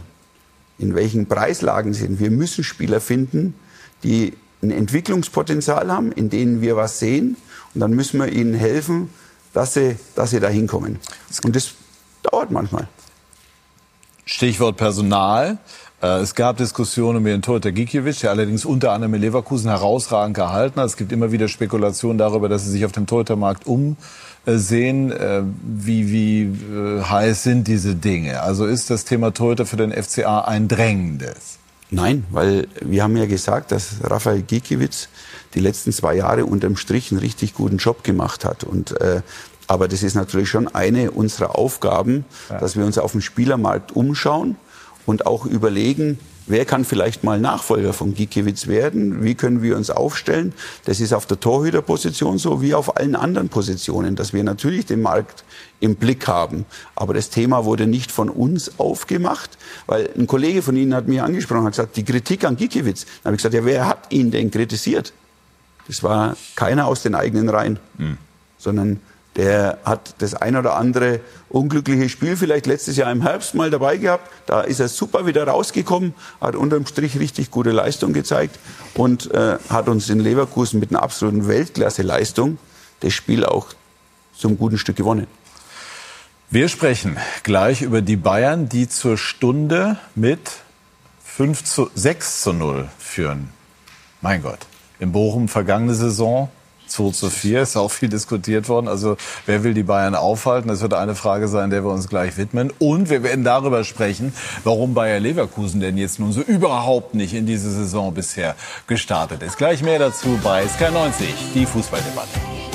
in welchen Preislagen sind. Wir müssen Spieler finden, die ein Entwicklungspotenzial haben, in denen wir was sehen. Und dann müssen wir ihnen helfen, dass sie, dass sie da hinkommen. Und das dauert manchmal. Stichwort Personal. Äh, es gab Diskussionen über den Torhüter Gikiewicz, der allerdings unter anderem in Leverkusen herausragend gehalten hat. Es gibt immer wieder Spekulationen darüber, dass er sich auf dem Torhütermarkt um sehen, äh, wie, wie äh, heiß sind diese Dinge. Also ist das Thema Torhüter für den FCA ein drängendes? Nein, weil wir haben ja gesagt, dass Rafael Gikiewicz die letzten zwei Jahre unterm Strich einen richtig guten Job gemacht hat. Und, äh, aber das ist natürlich schon eine unserer Aufgaben, ja. dass wir uns auf dem Spielermarkt umschauen und auch überlegen, Wer kann vielleicht mal Nachfolger von Gikiewicz werden? Wie können wir uns aufstellen? Das ist auf der Torhüterposition so wie auf allen anderen Positionen, dass wir natürlich den Markt im Blick haben. Aber das Thema wurde nicht von uns aufgemacht, weil ein Kollege von Ihnen hat mir angesprochen, hat gesagt, die Kritik an Gikiewicz. Dann habe ich gesagt, ja, wer hat ihn denn kritisiert? Das war keiner aus den eigenen Reihen, mhm. sondern der hat das ein oder andere unglückliche Spiel vielleicht letztes Jahr im Herbst mal dabei gehabt. Da ist er super wieder rausgekommen, hat unterm Strich richtig gute Leistung gezeigt und äh, hat uns in Leverkusen mit einer absoluten Weltklasse-Leistung das Spiel auch zum guten Stück gewonnen. Wir sprechen gleich über die Bayern, die zur Stunde mit 5 zu 6 zu 0 führen. Mein Gott. In Bochum vergangene Saison 2 zu 4 ist auch viel diskutiert worden. Also wer will die Bayern aufhalten? Das wird eine Frage sein, der wir uns gleich widmen. Und wir werden darüber sprechen, warum Bayer Leverkusen denn jetzt nun so überhaupt nicht in diese Saison bisher gestartet ist. Gleich mehr dazu bei Sky90, die Fußballdebatte.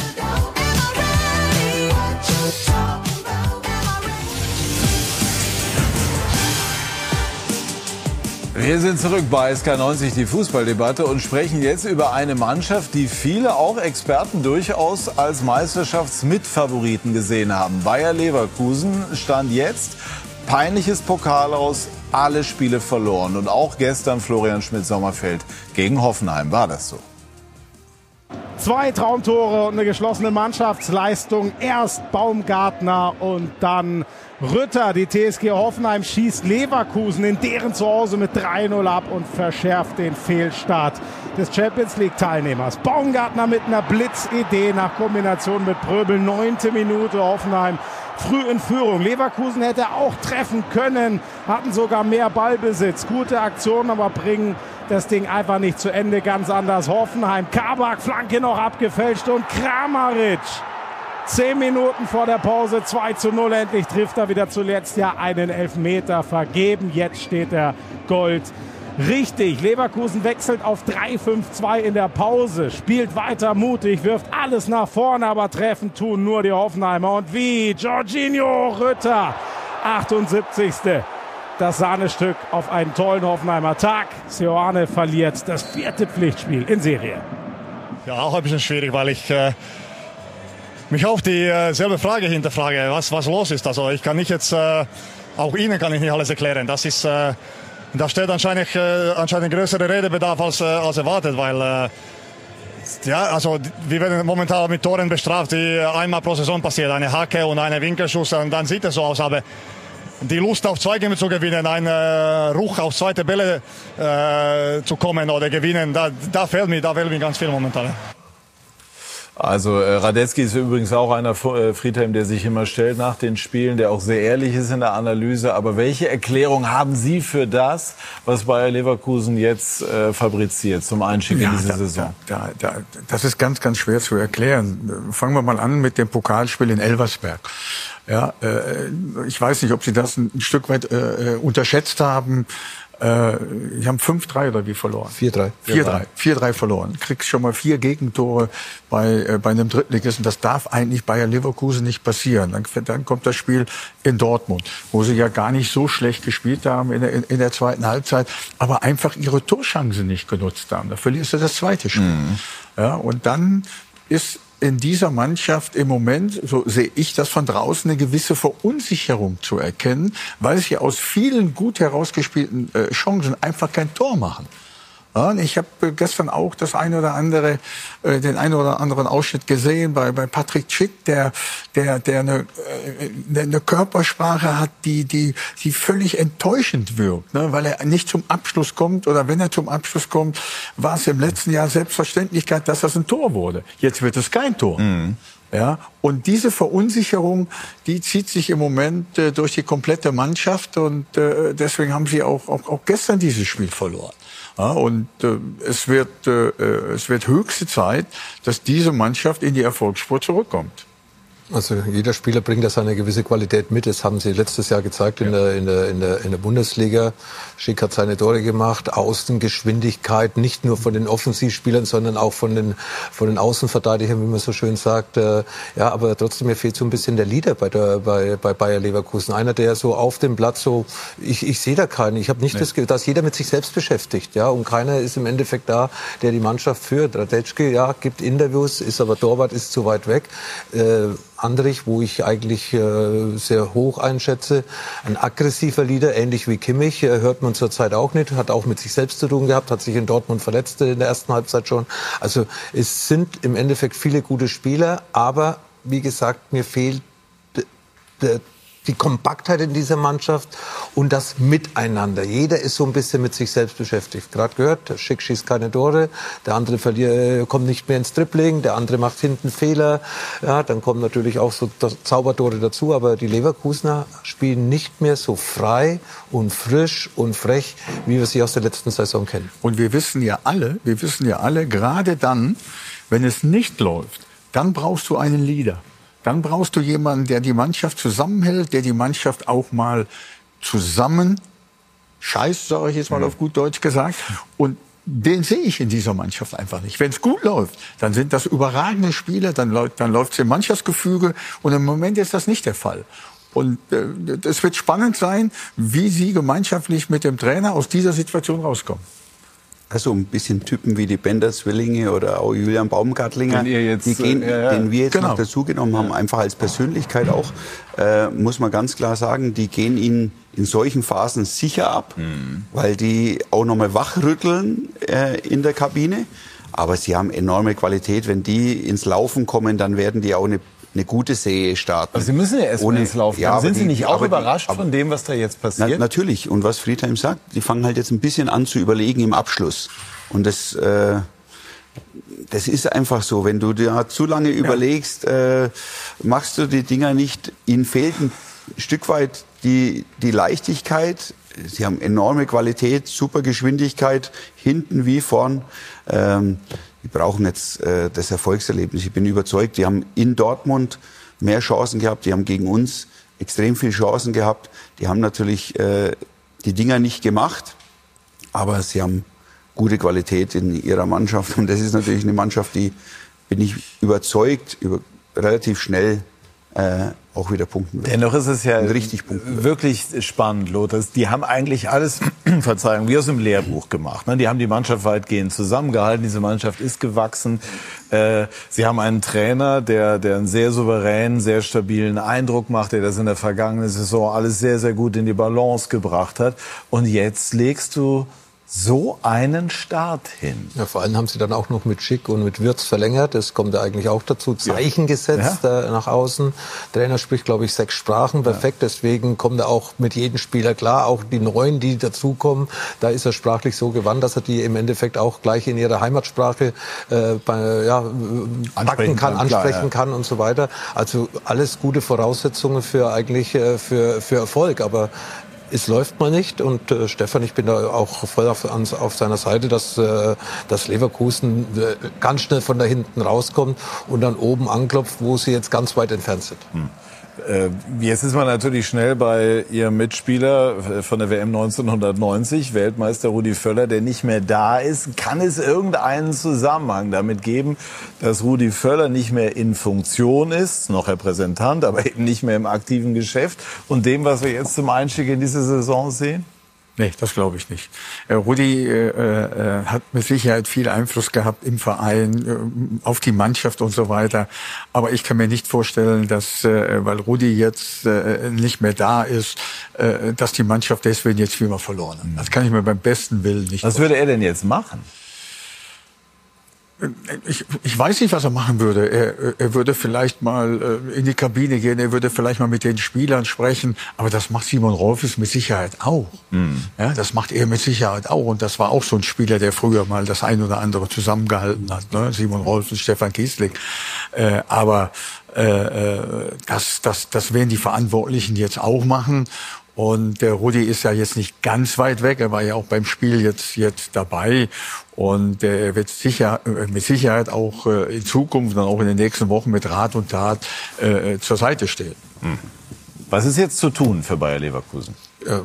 Wir sind zurück bei SK90, die Fußballdebatte, und sprechen jetzt über eine Mannschaft, die viele, auch Experten, durchaus als Meisterschaftsmitfavoriten gesehen haben. Bayer Leverkusen stand jetzt peinliches Pokal aus, alle Spiele verloren. Und auch gestern Florian Schmidt-Sommerfeld gegen Hoffenheim. War das so? Zwei Traumtore und eine geschlossene Mannschaftsleistung. Erst Baumgartner und dann Rütter. Die TSG Hoffenheim schießt Leverkusen in deren Zuhause mit 3-0 ab und verschärft den Fehlstart des Champions League Teilnehmers. Baumgartner mit einer Blitzidee nach Kombination mit Pröbel. Neunte Minute Hoffenheim früh in Führung. Leverkusen hätte auch treffen können, hatten sogar mehr Ballbesitz. Gute Aktion, aber bringen das Ding einfach nicht zu Ende. Ganz anders. Hoffenheim, Kabak, Flanke noch abgefälscht und Kramaric. Zehn Minuten vor der Pause, 2 zu 0. Endlich trifft er wieder zuletzt ja einen Elfmeter vergeben. Jetzt steht er Gold. Richtig, Leverkusen wechselt auf 3-5-2 in der Pause, spielt weiter mutig, wirft alles nach vorne, aber treffen tun nur die Hoffenheimer. Und wie? Jorginho Rütter, 78. Das Sahnestück auf einen tollen Hoffenheimer Tag. Sioane verliert das vierte Pflichtspiel in Serie. Ja, auch ein bisschen schwierig, weil ich äh, mich auf dieselbe äh, Frage hinterfrage, was, was los ist. Also ich kann nicht jetzt, äh, auch Ihnen kann ich nicht alles erklären. Das ist äh, da steht anscheinend, anscheinend größere Redebedarf als, als erwartet, weil ja, also wir werden momentan mit Toren bestraft, die einmal pro Saison passiert. Eine Hacke und eine Winkelschuss und dann sieht es so aus. Aber die Lust auf Zweikämpfe zu gewinnen, einen äh, Ruch auf zweite Bälle äh, zu kommen oder gewinnen, da, da fehlt mir, da fehlt mir ganz viel momentan. Also äh, Radetzky ist übrigens auch einer, äh, Friedhelm, der sich immer stellt nach den Spielen, der auch sehr ehrlich ist in der Analyse. Aber welche Erklärung haben Sie für das, was Bayer Leverkusen jetzt äh, fabriziert zum Einstieg ja, in diese da, Saison? Da, da, das ist ganz, ganz schwer zu erklären. Fangen wir mal an mit dem Pokalspiel in Elversberg. Ja, äh, ich weiß nicht, ob Sie das ein, Stück weit äh, äh unterschätzt haben. Äh, die haben 5-3 oder wie verloren? 4-3. 4-3. 4-3 verloren. Kriegst schon mal vier Gegentore bei, äh, bei einem Drittligisten. Das darf eigentlich Bayer Leverkusen nicht passieren. Dann, dann kommt das Spiel in Dortmund, wo sie ja gar nicht so schlecht gespielt haben in der, in, in der zweiten Halbzeit, aber einfach ihre Torchancen nicht genutzt haben. Da verlierst du das zweite Spiel. Mhm. Ja, und dann ist in dieser Mannschaft im Moment, so sehe ich das von draußen, eine gewisse Verunsicherung zu erkennen, weil sie aus vielen gut herausgespielten äh, Chancen einfach kein Tor machen. Ja, ich habe äh, gestern auch das eine oder andere, äh, den einen oder anderen Ausschnitt gesehen bei, bei Patrick Schick, der, der, der eine, äh, eine Körpersprache hat, die, die, die völlig enttäuschend wirkt, ne? weil er nicht zum Abschluss kommt oder wenn er zum Abschluss kommt, war es im letzten Jahr Selbstverständlichkeit, dass das ein Tor wurde. Jetzt wird es kein Tor. Mhm. Ja, und diese Verunsicherung, die zieht sich im Moment äh, durch die komplette Mannschaft und äh, deswegen haben sie auch, auch, auch gestern dieses Spiel verloren. Ja, und äh, es, wird, äh, es wird höchste Zeit, dass diese Mannschaft in die Erfolgsspur zurückkommt. Also jeder Spieler bringt da seine gewisse Qualität mit. Das haben sie letztes Jahr gezeigt in, der, in, der, in, der, in der Bundesliga. Schick hat seine Tore gemacht. Außengeschwindigkeit, nicht nur von den Offensivspielern, sondern auch von den, von den Außenverteidigern, wie man so schön sagt. Äh, ja, aber trotzdem, mir fehlt so ein bisschen der Leader bei, der, bei, bei Bayer Leverkusen. Einer, der so auf dem Platz so, ich, ich sehe da keinen. Ich habe nicht nee. das Gefühl, dass jeder mit sich selbst beschäftigt. Ja, und keiner ist im Endeffekt da, der die Mannschaft führt. Radetzky, ja, gibt Interviews, ist aber Torwart, ist zu weit weg. Äh, Andrich, wo ich eigentlich äh, sehr hoch einschätze. Ein aggressiver Leader, ähnlich wie Kimmich, äh, hört man zurzeit auch nicht, hat auch mit sich selbst zu tun gehabt, hat sich in Dortmund verletzt in der ersten Halbzeit schon. Also es sind im Endeffekt viele gute Spieler, aber wie gesagt, mir fehlt die Kompaktheit in dieser Mannschaft und das Miteinander. Jeder ist so ein bisschen mit sich selbst beschäftigt. Gerade gehört, der Schick schießt keine Tore, der andere verliert, äh, kommt nicht mehr ins Dribbling, der andere macht hinten Fehler. Ja, dann kommen natürlich auch so Zaubertore dazu, aber die Leverkusener spielen nicht mehr so frei und frisch und frech, wie wir sie aus der letzten Saison kennen. Und wir wissen ja alle, wir wissen ja alle, gerade dann, wenn es nicht läuft, dann brauchst du einen Leader. Dann brauchst du jemanden, der die Mannschaft zusammenhält, der die Mannschaft auch mal zusammen scheißt, sage ich jetzt mal mhm. auf gut Deutsch gesagt. Und den sehe ich in dieser Mannschaft einfach nicht. Wenn es gut läuft, dann sind das überragende Spiele, dann, läuft dann läuft es im Mannschaftsgefüge und im Moment ist das nicht der Fall. Und es äh, wird spannend sein, wie Sie gemeinschaftlich mit dem Trainer aus dieser Situation rauskommen. Also ein bisschen Typen wie die Bender-Zwillinge oder auch Julian Baumgartlinger, jetzt, die gehen, äh, ja, den wir jetzt genau. noch dazugenommen haben, einfach als Persönlichkeit auch, äh, muss man ganz klar sagen, die gehen ihnen in solchen Phasen sicher ab, mhm. weil die auch nochmal wachrütteln äh, in der Kabine. Aber sie haben enorme Qualität. Wenn die ins Laufen kommen, dann werden die auch eine eine gute Serie starten. Aber Sie müssen ja erst Ohne, ins Laufen. Ja, sind Sie nicht auch überrascht die, von dem, was da jetzt passiert? Na, natürlich. Und was Friedheim sagt, die fangen halt jetzt ein bisschen an zu überlegen im Abschluss. Und das, äh, das ist einfach so. Wenn du dir zu lange ja. überlegst, äh, machst du die Dinger nicht. Ihnen fehlt ein Stück weit die, die Leichtigkeit. Sie haben enorme Qualität, super Geschwindigkeit, hinten wie vorn. Ähm, die brauchen jetzt äh, das Erfolgserlebnis. Ich bin überzeugt, die haben in Dortmund mehr Chancen gehabt. Die haben gegen uns extrem viele Chancen gehabt. Die haben natürlich äh, die Dinger nicht gemacht, aber sie haben gute Qualität in ihrer Mannschaft. Und das ist natürlich eine Mannschaft, die, bin ich überzeugt, über, relativ schnell äh, auch wieder punkten wird. Dennoch ist es ja richtig wirklich spannend, Lothar. Die haben eigentlich alles, Verzeihung, wie aus dem Lehrbuch gemacht. Ne? Die haben die Mannschaft weitgehend zusammengehalten. Diese Mannschaft ist gewachsen. Äh, sie haben einen Trainer, der, der einen sehr souveränen, sehr stabilen Eindruck macht, der das in der vergangenen Saison alles sehr, sehr gut in die Balance gebracht hat. Und jetzt legst du so einen Start hin. Ja, vor allem haben sie dann auch noch mit Schick und mit Wirtz verlängert. Das kommt ja eigentlich auch dazu. Zeichen ja. gesetzt ja. Äh, nach außen. Der Trainer spricht, glaube ich, sechs Sprachen. Perfekt. Ja. Deswegen kommt er auch mit jedem Spieler klar. Auch die Neuen, die dazukommen, da ist er sprachlich so gewandt, dass er die im Endeffekt auch gleich in ihrer Heimatsprache äh, bei, ja, backen kann, ansprechen kann und so weiter. Also alles gute Voraussetzungen für eigentlich äh, für, für Erfolg. Aber es läuft mal nicht. Und äh, Stefan, ich bin da auch voll auf, auf seiner Seite, dass, äh, dass Leverkusen äh, ganz schnell von da hinten rauskommt und dann oben anklopft, wo sie jetzt ganz weit entfernt sind. Hm. Äh, jetzt ist man natürlich schnell bei Ihrem Mitspieler äh, von der WM 1990, Weltmeister Rudi Völler, der nicht mehr da ist. Kann es irgendeinen Zusammenhang damit geben, dass Rudi Völler nicht mehr in Funktion ist, noch Repräsentant, aber eben nicht mehr im aktiven Geschäft und dem, was wir jetzt zum Einstieg in diese Saison sehen? Nee, das glaube ich nicht. Äh, Rudi äh, äh, hat mit Sicherheit viel Einfluss gehabt im Verein, äh, auf die Mannschaft und so weiter. Aber ich kann mir nicht vorstellen, dass, äh, weil Rudi jetzt äh, nicht mehr da ist, äh, dass die Mannschaft deswegen jetzt wie immer verloren hat. Das kann ich mir beim besten Willen nicht Was vorstellen. würde er denn jetzt machen? Ich, ich weiß nicht, was er machen würde. Er, er würde vielleicht mal äh, in die Kabine gehen, er würde vielleicht mal mit den Spielern sprechen. Aber das macht Simon Rolfes mit Sicherheit auch. Mhm. Ja, das macht er mit Sicherheit auch. Und das war auch so ein Spieler, der früher mal das ein oder andere zusammengehalten hat. Ne? Simon Rolfes und Stefan Kiesling. Äh, aber äh, äh, das, das, das werden die Verantwortlichen jetzt auch machen. Und der Rudi ist ja jetzt nicht ganz weit weg. Er war ja auch beim Spiel jetzt, jetzt dabei. Und er wird sicher, äh, mit Sicherheit auch äh, in Zukunft und auch in den nächsten Wochen mit Rat und Tat äh, zur Seite stehen. Hm. Was ist jetzt zu tun für Bayer Leverkusen? Äh,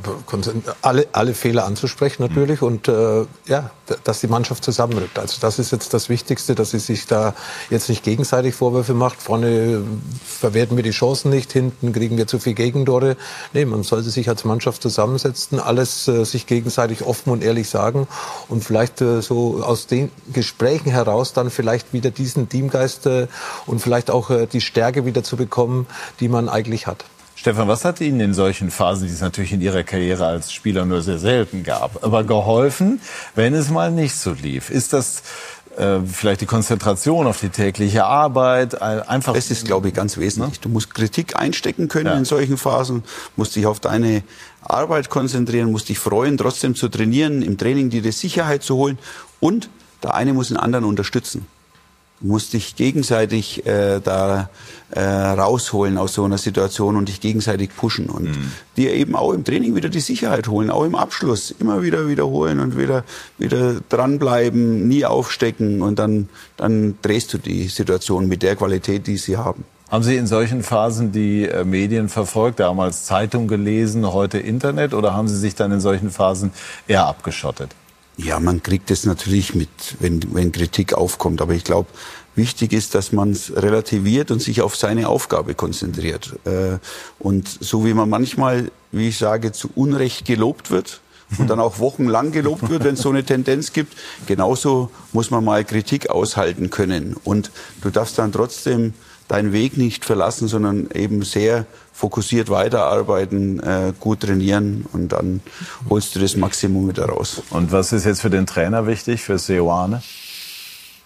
alle, alle Fehler anzusprechen natürlich mhm. und äh, ja, dass die Mannschaft zusammenrückt. Also das ist jetzt das Wichtigste, dass sie sich da jetzt nicht gegenseitig Vorwürfe macht. Vorne verwerten wir die Chancen nicht, hinten kriegen wir zu viel Gegentore. Nee, man sollte sich als Mannschaft zusammensetzen, alles äh, sich gegenseitig offen und ehrlich sagen und vielleicht äh, so aus den Gesprächen heraus dann vielleicht wieder diesen Teamgeist äh, und vielleicht auch äh, die Stärke wieder zu bekommen, die man eigentlich hat. Stefan, was hat Ihnen in solchen Phasen, die es natürlich in Ihrer Karriere als Spieler nur sehr selten gab, aber geholfen, wenn es mal nicht so lief? Ist das äh, vielleicht die Konzentration auf die tägliche Arbeit, einfach. Das ist, glaube ich, ganz wesentlich. Du musst Kritik einstecken können ja. in solchen Phasen, musst dich auf deine Arbeit konzentrieren, musst dich freuen, trotzdem zu trainieren, im Training dir die Sicherheit zu holen und der eine muss den anderen unterstützen musst dich gegenseitig äh, da äh, rausholen aus so einer Situation und dich gegenseitig pushen und mhm. dir eben auch im Training wieder die Sicherheit holen, auch im Abschluss immer wieder wiederholen und wieder wieder dranbleiben, nie aufstecken und dann dann drehst du die Situation mit der Qualität, die sie haben. Haben Sie in solchen Phasen die äh, Medien verfolgt, damals Zeitung gelesen, heute Internet oder haben Sie sich dann in solchen Phasen eher abgeschottet? Ja, man kriegt es natürlich mit, wenn, wenn Kritik aufkommt. Aber ich glaube, wichtig ist, dass man es relativiert und sich auf seine Aufgabe konzentriert. Äh, und so wie man manchmal, wie ich sage, zu Unrecht gelobt wird, und dann auch wochenlang gelobt wird, wenn es so eine Tendenz gibt. Genauso muss man mal Kritik aushalten können. Und du darfst dann trotzdem deinen Weg nicht verlassen, sondern eben sehr fokussiert weiterarbeiten, äh, gut trainieren und dann holst du das Maximum wieder raus. Und was ist jetzt für den Trainer wichtig, für Seoane?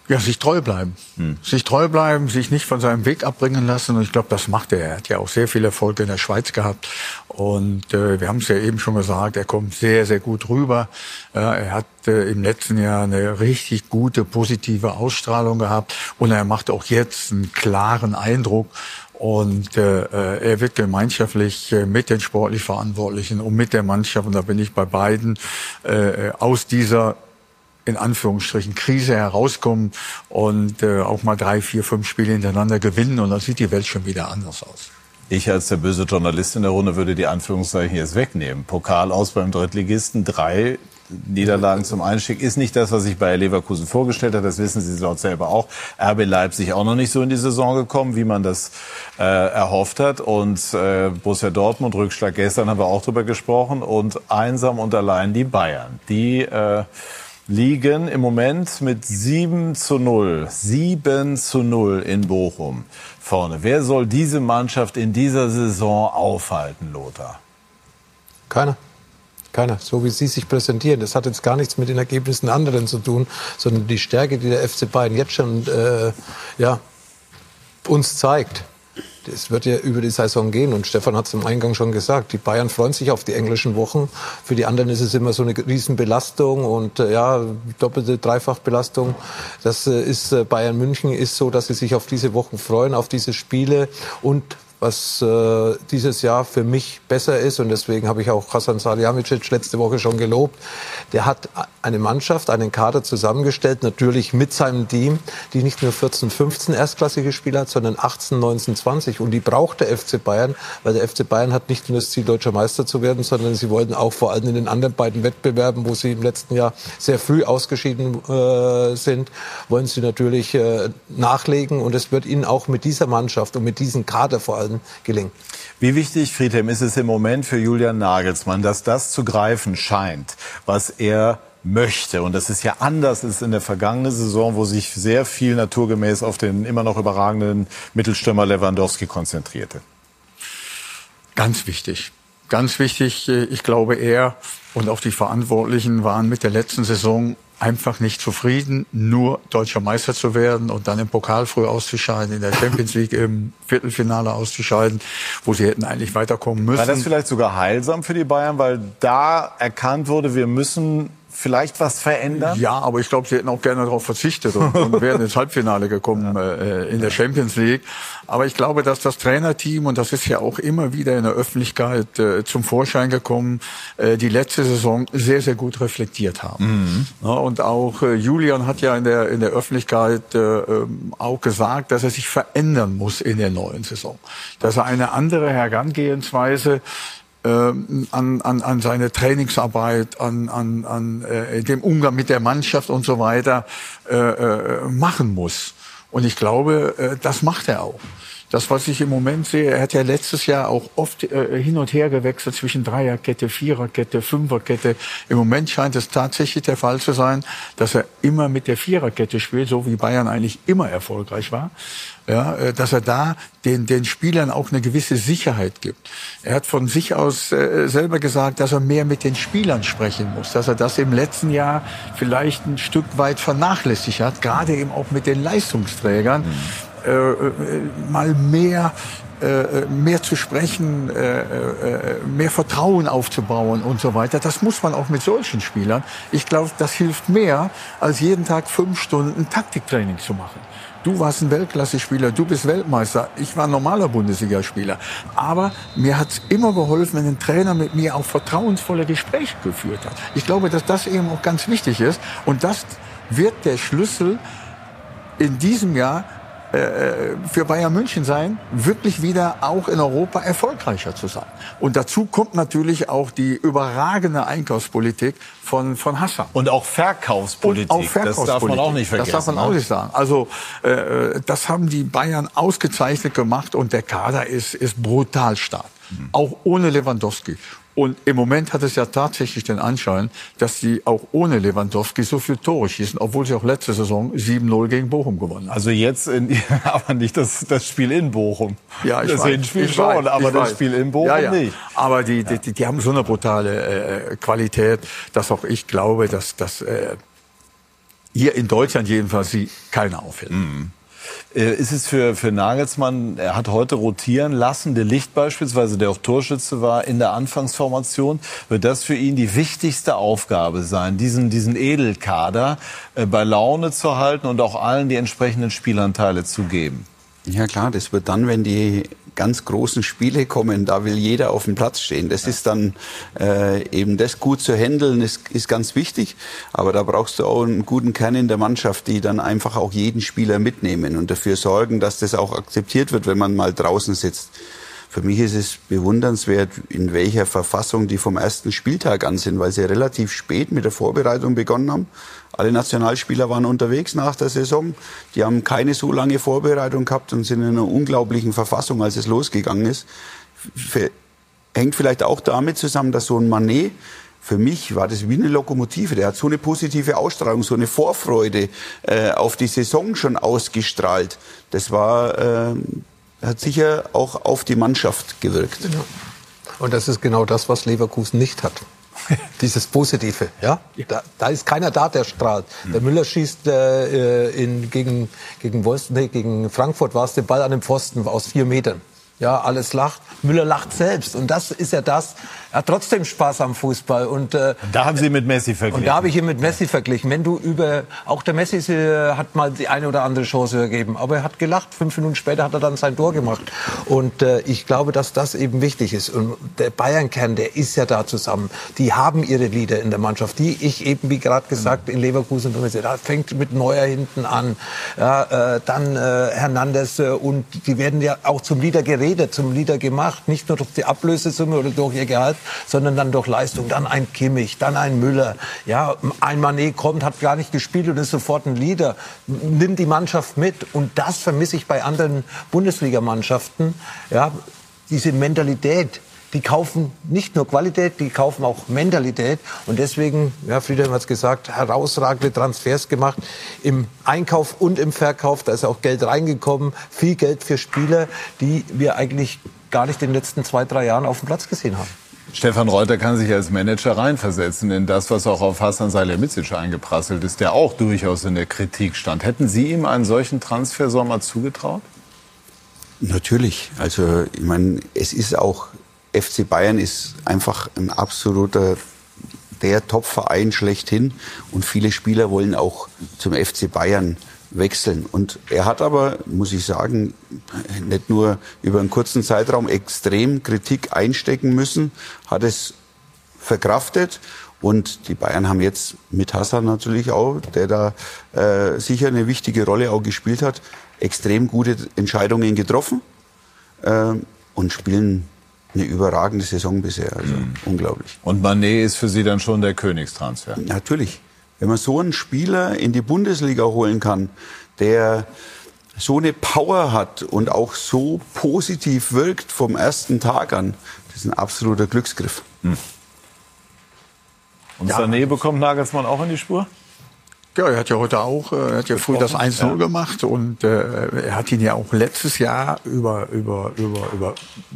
Ja, sich treu bleiben. Hm. Sich treu bleiben, sich nicht von seinem Weg abbringen lassen. Und ich glaube, das macht er. Er hat ja auch sehr viel Erfolg in der Schweiz gehabt. Und äh, wir haben es ja eben schon gesagt, er kommt sehr, sehr gut rüber. Äh, er hat äh, im letzten Jahr eine richtig gute, positive Ausstrahlung gehabt. Und er macht auch jetzt einen klaren Eindruck. Und äh, äh er wird gemeinschaftlich äh, mit den sportlich Verantwortlichen und mit der Mannschaft, und da bin ich bei beiden, äh, aus dieser in Anführungsstrichen Krise herauskommen und äh, auch mal drei, vier, fünf Spiele hintereinander gewinnen und dann sieht die Welt schon wieder anders aus. Ich als der böse Journalist in der Runde würde die Anführungszeichen jetzt wegnehmen. Pokal aus beim Drittligisten, drei Niederlagen zum Einstieg ist nicht das, was ich bei Leverkusen vorgestellt habe. Das wissen Sie dort selber auch. RB Leipzig auch noch nicht so in die Saison gekommen, wie man das äh, erhofft hat. Und äh, Borussia Dortmund, Rückschlag gestern haben wir auch drüber gesprochen. Und einsam und allein die Bayern. Die äh, liegen im Moment mit 7 zu 0, 7 zu 0 in Bochum vorne. Wer soll diese Mannschaft in dieser Saison aufhalten, Lothar? Keiner. Keiner. So wie Sie sich präsentieren. Das hat jetzt gar nichts mit den Ergebnissen anderen zu tun, sondern die Stärke, die der FC Bayern jetzt schon äh, ja, uns zeigt es wird ja über die Saison gehen und Stefan hat es im Eingang schon gesagt, die Bayern freuen sich auf die englischen Wochen. Für die anderen ist es immer so eine Riesenbelastung und äh, ja, doppelte Dreifachbelastung. Das äh, ist äh, Bayern München ist so, dass sie sich auf diese Wochen freuen, auf diese Spiele und was äh, dieses Jahr für mich besser ist. Und deswegen habe ich auch Hasan Salihamidzic letzte Woche schon gelobt. Der hat eine Mannschaft, einen Kader zusammengestellt, natürlich mit seinem Team, die nicht nur 14, 15 erstklassige Spieler hat, sondern 18, 19, 20. Und die braucht der FC Bayern, weil der FC Bayern hat nicht nur das Ziel, deutscher Meister zu werden, sondern sie wollten auch vor allem in den anderen beiden Wettbewerben, wo sie im letzten Jahr sehr früh ausgeschieden äh, sind, wollen sie natürlich äh, nachlegen. Und es wird ihnen auch mit dieser Mannschaft und mit diesem Kader vor allem allem gelingen. Wie wichtig, Friedhelm, ist es im Moment für Julian Nagelsmann, dass das zu greifen scheint, was er möchte. Und das ist ja anders als in der vergangenen Saison, wo sich sehr viel naturgemäß auf den immer noch überragenden Mittelstürmer Lewandowski konzentrierte. Ganz wichtig. Ganz wichtig. Ich glaube, er und auch die Verantwortlichen waren mit der letzten Saison einfach nicht zufrieden, nur deutscher Meister zu werden und dann im Pokal früh auszuscheiden, in der Champions League im Viertelfinale auszuscheiden, wo sie hätten eigentlich weiterkommen müssen. War das vielleicht sogar heilsam für die Bayern, weil da erkannt wurde, wir müssen vielleicht was verändern? Ja, aber ich glaube, sie hätten auch gerne darauf verzichtet und, und wären ins Halbfinale gekommen ja. äh, in der Champions League. Aber ich glaube, dass das Trainerteam, und das ist ja auch immer wieder in der Öffentlichkeit äh, zum Vorschein gekommen, äh, die letzte Saison sehr, sehr gut reflektiert haben. Mhm. Ja, und auch äh, Julian hat ja in der, in der Öffentlichkeit äh, ähm, auch gesagt, dass er sich verändern muss in der neuen Saison. Dass er eine andere Herangehensweise an, an, an seine Trainingsarbeit, an, an, an äh, dem Umgang mit der Mannschaft und so weiter äh, äh, machen muss. Und ich glaube, äh, das macht er auch. Das, was ich im Moment sehe, er hat ja letztes Jahr auch oft äh, hin und her gewechselt zwischen Dreierkette, Viererkette, Fünferkette. Im Moment scheint es tatsächlich der Fall zu sein, dass er immer mit der Viererkette spielt, so wie Bayern eigentlich immer erfolgreich war. Ja, äh, dass er da den, den Spielern auch eine gewisse Sicherheit gibt. Er hat von sich aus äh, selber gesagt, dass er mehr mit den Spielern sprechen muss, dass er das im letzten Jahr vielleicht ein Stück weit vernachlässigt hat, gerade eben auch mit den Leistungsträgern. Mhm äh, äh, mal mehr äh, mehr zu sprechen, mehr Vertrauen aufzubauen und so weiter. Das muss man auch mit solchen Spielern. Ich glaube, das hilft mehr, als jeden Tag fünf Stunden Taktiktraining zu machen. Du warst ein Weltklasse-Spieler, du bist Weltmeister. Ich war ein normaler Bundesligaspieler. Aber mir hat es immer geholfen, wenn ein Trainer mit mir auch vertrauensvolle Gespräche geführt hat. Ich glaube, dass das eben auch ganz wichtig ist. Und das wird der Schlüssel in diesem Jahr für Bayern München sein, wirklich wieder auch in Europa erfolgreicher zu sein. Und dazu kommt natürlich auch die überragende Einkaufspolitik von, von Hassan. Und auch Verkaufspolitik. Und auch Verkaufspolitik. Das darf man auch nicht vergessen. Das darf man auch ne? nicht sagen. Also äh, das haben die Bayern ausgezeichnet gemacht und der Kader ist, ist brutal stark. Mhm. Auch ohne Lewandowski. Und im Moment hat es ja tatsächlich den Anschein, dass sie auch ohne Lewandowski so viel Tore schießen, obwohl sie auch letzte Saison 7-0 gegen Bochum gewonnen haben. Also jetzt, in, aber nicht das, das Spiel in Bochum. Ja, ich das weiß. Hinspiel schon, weiß, aber das weiß. Spiel in Bochum ja, ja. nicht. Aber die, die, die, die, haben so eine brutale äh, Qualität, dass auch ich glaube, dass, dass äh, hier in Deutschland jedenfalls sie keiner auffällt. Mhm. Äh, ist es für, für Nagelsmann, er hat heute rotieren lassen, der Licht beispielsweise, der auch Torschütze war in der Anfangsformation, wird das für ihn die wichtigste Aufgabe sein, diesen, diesen Edelkader äh, bei Laune zu halten und auch allen die entsprechenden Spielanteile zu geben? Ja klar, das wird dann, wenn die ganz großen Spiele kommen, da will jeder auf dem Platz stehen. Das ist dann äh, eben das gut zu handeln, ist, ist ganz wichtig. Aber da brauchst du auch einen guten Kern in der Mannschaft, die dann einfach auch jeden Spieler mitnehmen und dafür sorgen, dass das auch akzeptiert wird, wenn man mal draußen sitzt. Für mich ist es bewundernswert, in welcher Verfassung die vom ersten Spieltag an sind, weil sie relativ spät mit der Vorbereitung begonnen haben. Alle Nationalspieler waren unterwegs nach der Saison. Die haben keine so lange Vorbereitung gehabt und sind in einer unglaublichen Verfassung, als es losgegangen ist. Hängt vielleicht auch damit zusammen, dass so ein Manet für mich war das wie eine Lokomotive. Der hat so eine positive Ausstrahlung, so eine Vorfreude äh, auf die Saison schon ausgestrahlt. Das war, äh, hat sicher auch auf die Mannschaft gewirkt. Ja. Und das ist genau das, was Leverkusen nicht hat. Dieses Positive, ja? Da, da, ist keiner da, der strahlt. Mhm. Der Müller schießt äh, in, gegen, gegen, Wolfs, nee, gegen Frankfurt war es den Ball an den Pfosten aus vier Metern. Ja, alles lacht. Müller lacht selbst. Und das ist ja das, er hat trotzdem Spaß am Fußball. Und, äh, da haben Sie mit Messi verglichen. Und da habe ich ihn mit Messi verglichen. Wenn du über, auch der Messi äh, hat mal die eine oder andere Chance gegeben, aber er hat gelacht. Fünf Minuten später hat er dann sein Tor gemacht. Und äh, ich glaube, dass das eben wichtig ist. Und der Bayern-Kern, der ist ja da zusammen. Die haben ihre Lieder in der Mannschaft, die ich eben, wie gerade gesagt, in Leverkusen da fängt mit Neuer hinten an, ja, äh, dann äh, Hernandez äh, und die werden ja auch zum Lieder geredet, zum Lieder gemacht, nicht nur durch die Ablösesumme oder durch ihr Gehalt, sondern dann durch Leistung. Dann ein Kimmich, dann ein Müller. Ja, ein Manet kommt, hat gar nicht gespielt und ist sofort ein Leader. Nimmt die Mannschaft mit. Und das vermisse ich bei anderen Bundesligamannschaften. Ja, diese Mentalität, die kaufen nicht nur Qualität, die kaufen auch Mentalität. Und deswegen, ja, Friedhelm hat es gesagt, herausragende Transfers gemacht im Einkauf und im Verkauf. Da ist auch Geld reingekommen, viel Geld für Spieler, die wir eigentlich gar nicht in den letzten zwei, drei Jahren auf dem Platz gesehen haben. Stefan Reuter kann sich als Manager reinversetzen in das, was auch auf Hassan Salihamidzic eingeprasselt ist, der auch durchaus in der Kritik stand. Hätten Sie ihm einen solchen Transfersommer zugetraut? Natürlich. Also ich meine, es ist auch FC Bayern ist einfach ein absoluter der Top-Verein schlechthin und viele Spieler wollen auch zum FC Bayern wechseln. Und er hat aber, muss ich sagen, nicht nur über einen kurzen Zeitraum extrem Kritik einstecken müssen, hat es verkraftet. Und die Bayern haben jetzt mit Hassan natürlich auch, der da äh, sicher eine wichtige Rolle auch gespielt hat, extrem gute Entscheidungen getroffen äh, und spielen eine überragende Saison bisher. Also mhm. unglaublich. Und Manet ist für Sie dann schon der Königstransfer? Natürlich. Wenn man so einen Spieler in die Bundesliga holen kann, der so eine Power hat und auch so positiv wirkt vom ersten Tag an, das ist ein absoluter Glücksgriff. Hm. Und ja. Sané bekommt Nagelsmann auch in die Spur? Ja, er hat ja heute auch, äh, er hat ja früh das 1-0 ja. gemacht und äh, er hat ihn ja auch letztes Jahr über, über, über, über,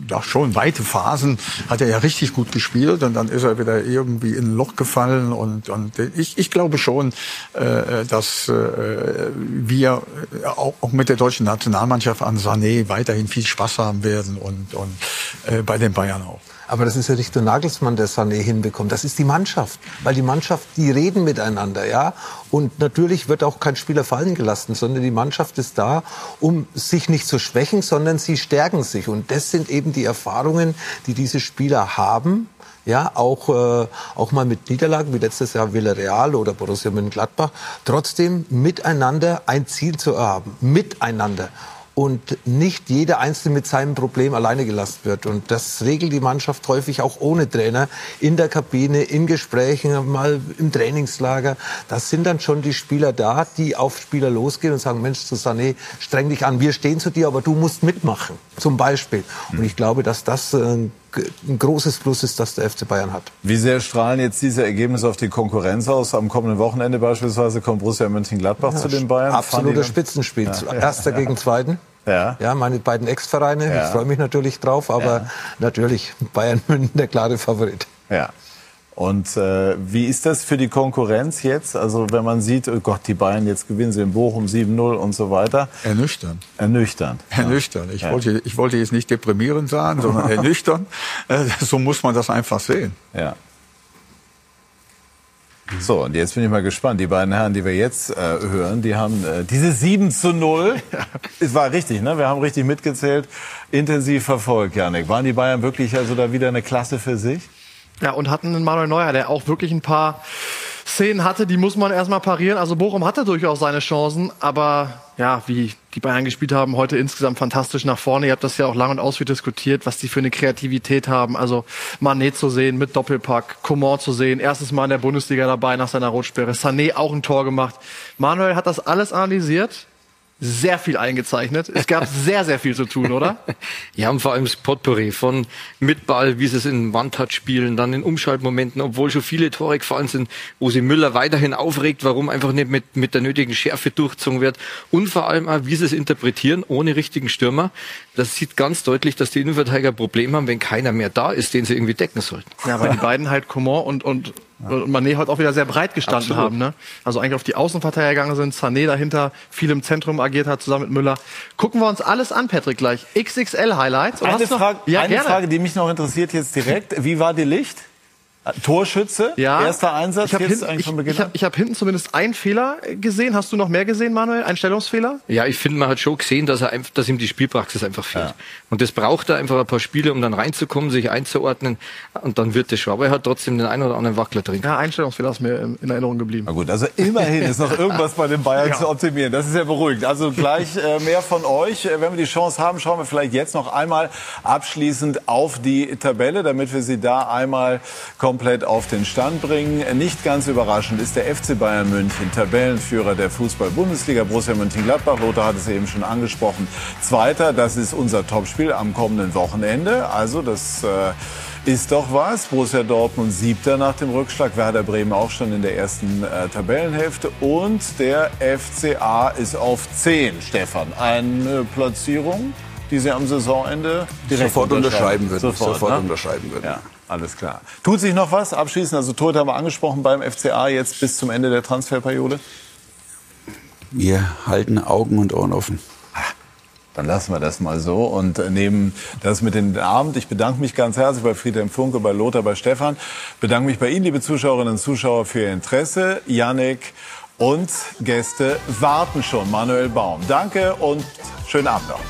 ja schon weite Phasen hat er ja richtig gut gespielt und dann ist er wieder irgendwie in ein Loch gefallen und, und ich, ich glaube schon, äh, dass äh, wir auch, auch mit der deutschen Nationalmannschaft an Sané weiterhin viel Spaß haben werden und, und äh, bei den Bayern auch. Aber das ist ja nicht nur Nagelsmann, der Sané hinbekommt. Das ist die Mannschaft. Weil die Mannschaft, die reden miteinander, ja. Und natürlich wird auch kein Spieler fallen gelassen, sondern die Mannschaft ist da, um sich nicht zu schwächen, sondern sie stärken sich. Und das sind eben die Erfahrungen, die diese Spieler haben. Ja, auch, äh, auch mal mit Niederlagen, wie letztes Jahr Villarreal oder Borussia Mönchengladbach, trotzdem miteinander ein Ziel zu haben. Miteinander und nicht jeder Einzelne mit seinem Problem alleine gelassen wird. Und das regelt die Mannschaft häufig auch ohne Trainer in der Kabine, in Gesprächen, mal im Trainingslager. Das sind dann schon die Spieler da, die auf Spieler losgehen und sagen, Mensch, Susanne, streng dich an, wir stehen zu dir, aber du musst mitmachen, zum Beispiel. Und ich glaube, dass das ein großes Plus ist, das der FC Bayern hat. Wie sehr strahlen jetzt diese Ergebnisse auf die Konkurrenz aus? Am kommenden Wochenende beispielsweise kommt Borussia Mönchengladbach ja, zu den Bayern. Absolutes Spitzenspiel. Ja. Erster gegen Zweiten. Ja. ja, meine beiden Ex-Vereine. Ja. Ich freue mich natürlich drauf, aber ja. natürlich Bayern München der klare Favorit. Ja. Und äh, wie ist das für die Konkurrenz jetzt? Also wenn man sieht, oh Gott, die Bayern jetzt gewinnen sie in Bochum 7-0 und so weiter. Ernüchternd. Ernüchternd. Ernüchternd. Ich, ja. wollte, ich wollte jetzt nicht deprimierend sagen, sondern ernüchternd. Äh, so muss man das einfach sehen. Ja. So, und jetzt bin ich mal gespannt. Die beiden Herren, die wir jetzt äh, hören, die haben äh, diese 7 zu 0. Es war richtig, ne? Wir haben richtig mitgezählt, intensiv verfolgt, Janik. Waren die Bayern wirklich also da wieder eine Klasse für sich? Ja, und hatten einen Manuel Neuer, der auch wirklich ein paar Szenen hatte, die muss man erstmal parieren. Also Bochum hatte durchaus seine Chancen, aber ja, wie die Bayern gespielt haben, heute insgesamt fantastisch nach vorne. Ihr habt das ja auch lang und ausführlich diskutiert, was die für eine Kreativität haben. Also Manet zu sehen mit Doppelpack, Coman zu sehen, erstes Mal in der Bundesliga dabei nach seiner Rotsperre, Sané auch ein Tor gemacht. Manuel hat das alles analysiert, sehr viel eingezeichnet. Es gab sehr, sehr viel zu tun, oder? ja, und vor allem das Potpourri von mit Ball, wie sie es in One-Touch spielen, dann in Umschaltmomenten, obwohl schon viele Tore gefallen sind, wo sie Müller weiterhin aufregt, warum einfach nicht mit, mit der nötigen Schärfe durchgezogen wird. Und vor allem auch, wie sie es interpretieren, ohne richtigen Stürmer. Das sieht ganz deutlich, dass die Innenverteidiger Probleme haben, wenn keiner mehr da ist, den sie irgendwie decken sollten. Ja, weil die beiden halt Coman und, und und Mané heute auch wieder sehr breit gestanden Absolut. haben. Ne? Also eigentlich auf die Außenverteidiger gegangen sind, Sané dahinter viel im Zentrum agiert hat, zusammen mit Müller. Gucken wir uns alles an, Patrick, gleich. XXL-Highlights. Eine, Frage, ja, eine Frage, die mich noch interessiert jetzt direkt. Wie war die Licht? Torschütze, ja. erster Einsatz ich von Beginn Ich, ich habe hab hinten zumindest einen Fehler gesehen. Hast du noch mehr gesehen, Manuel? Ein Stellungsfehler? Ja, ich finde, man hat schon gesehen, dass, er, dass ihm die Spielpraxis einfach fehlt. Ja. Und das braucht er einfach ein paar Spiele, um dann reinzukommen, sich einzuordnen. Und dann wird das schon. Aber er hat trotzdem den einen oder anderen Wackler drin. Ja, Einstellungsfehler ist mir in Erinnerung geblieben. Na gut, also immerhin ist noch irgendwas bei den Bayern ja. zu optimieren. Das ist ja beruhigend. Also gleich äh, mehr von euch. Äh, wenn wir die Chance haben, schauen wir vielleicht jetzt noch einmal abschließend auf die Tabelle, damit wir sie da einmal komplett auf den Stand bringen. Nicht ganz überraschend ist der FC Bayern München, Tabellenführer der Fußball-Bundesliga. Borussia Mönchengladbach, Lothar hat es eben schon angesprochen. Zweiter, das ist unser Topspiel am kommenden Wochenende. Also das äh, ist doch was. Borussia Dortmund siebter nach dem Rückschlag, Werder Bremen auch schon in der ersten äh, Tabellenhälfte. Und der FCA ist auf zehn, Stefan. Eine Platzierung, die Sie am Saisonende direkt sofort unterschreiben würden. Sofort, sofort ne? unterschreiben würden. Ja. Alles klar. Tut sich noch was abschließend? Also Tod haben wir angesprochen beim FCA jetzt bis zum Ende der Transferperiode. Wir halten Augen und Ohren offen. Dann lassen wir das mal so und nehmen das mit in den Abend. Ich bedanke mich ganz herzlich bei Friedhelm Funke, bei Lothar, bei Stefan. Bedanke mich bei Ihnen, liebe Zuschauerinnen und Zuschauer, für Ihr Interesse. Yannick und Gäste warten schon. Manuel Baum. Danke und schönen Abend noch.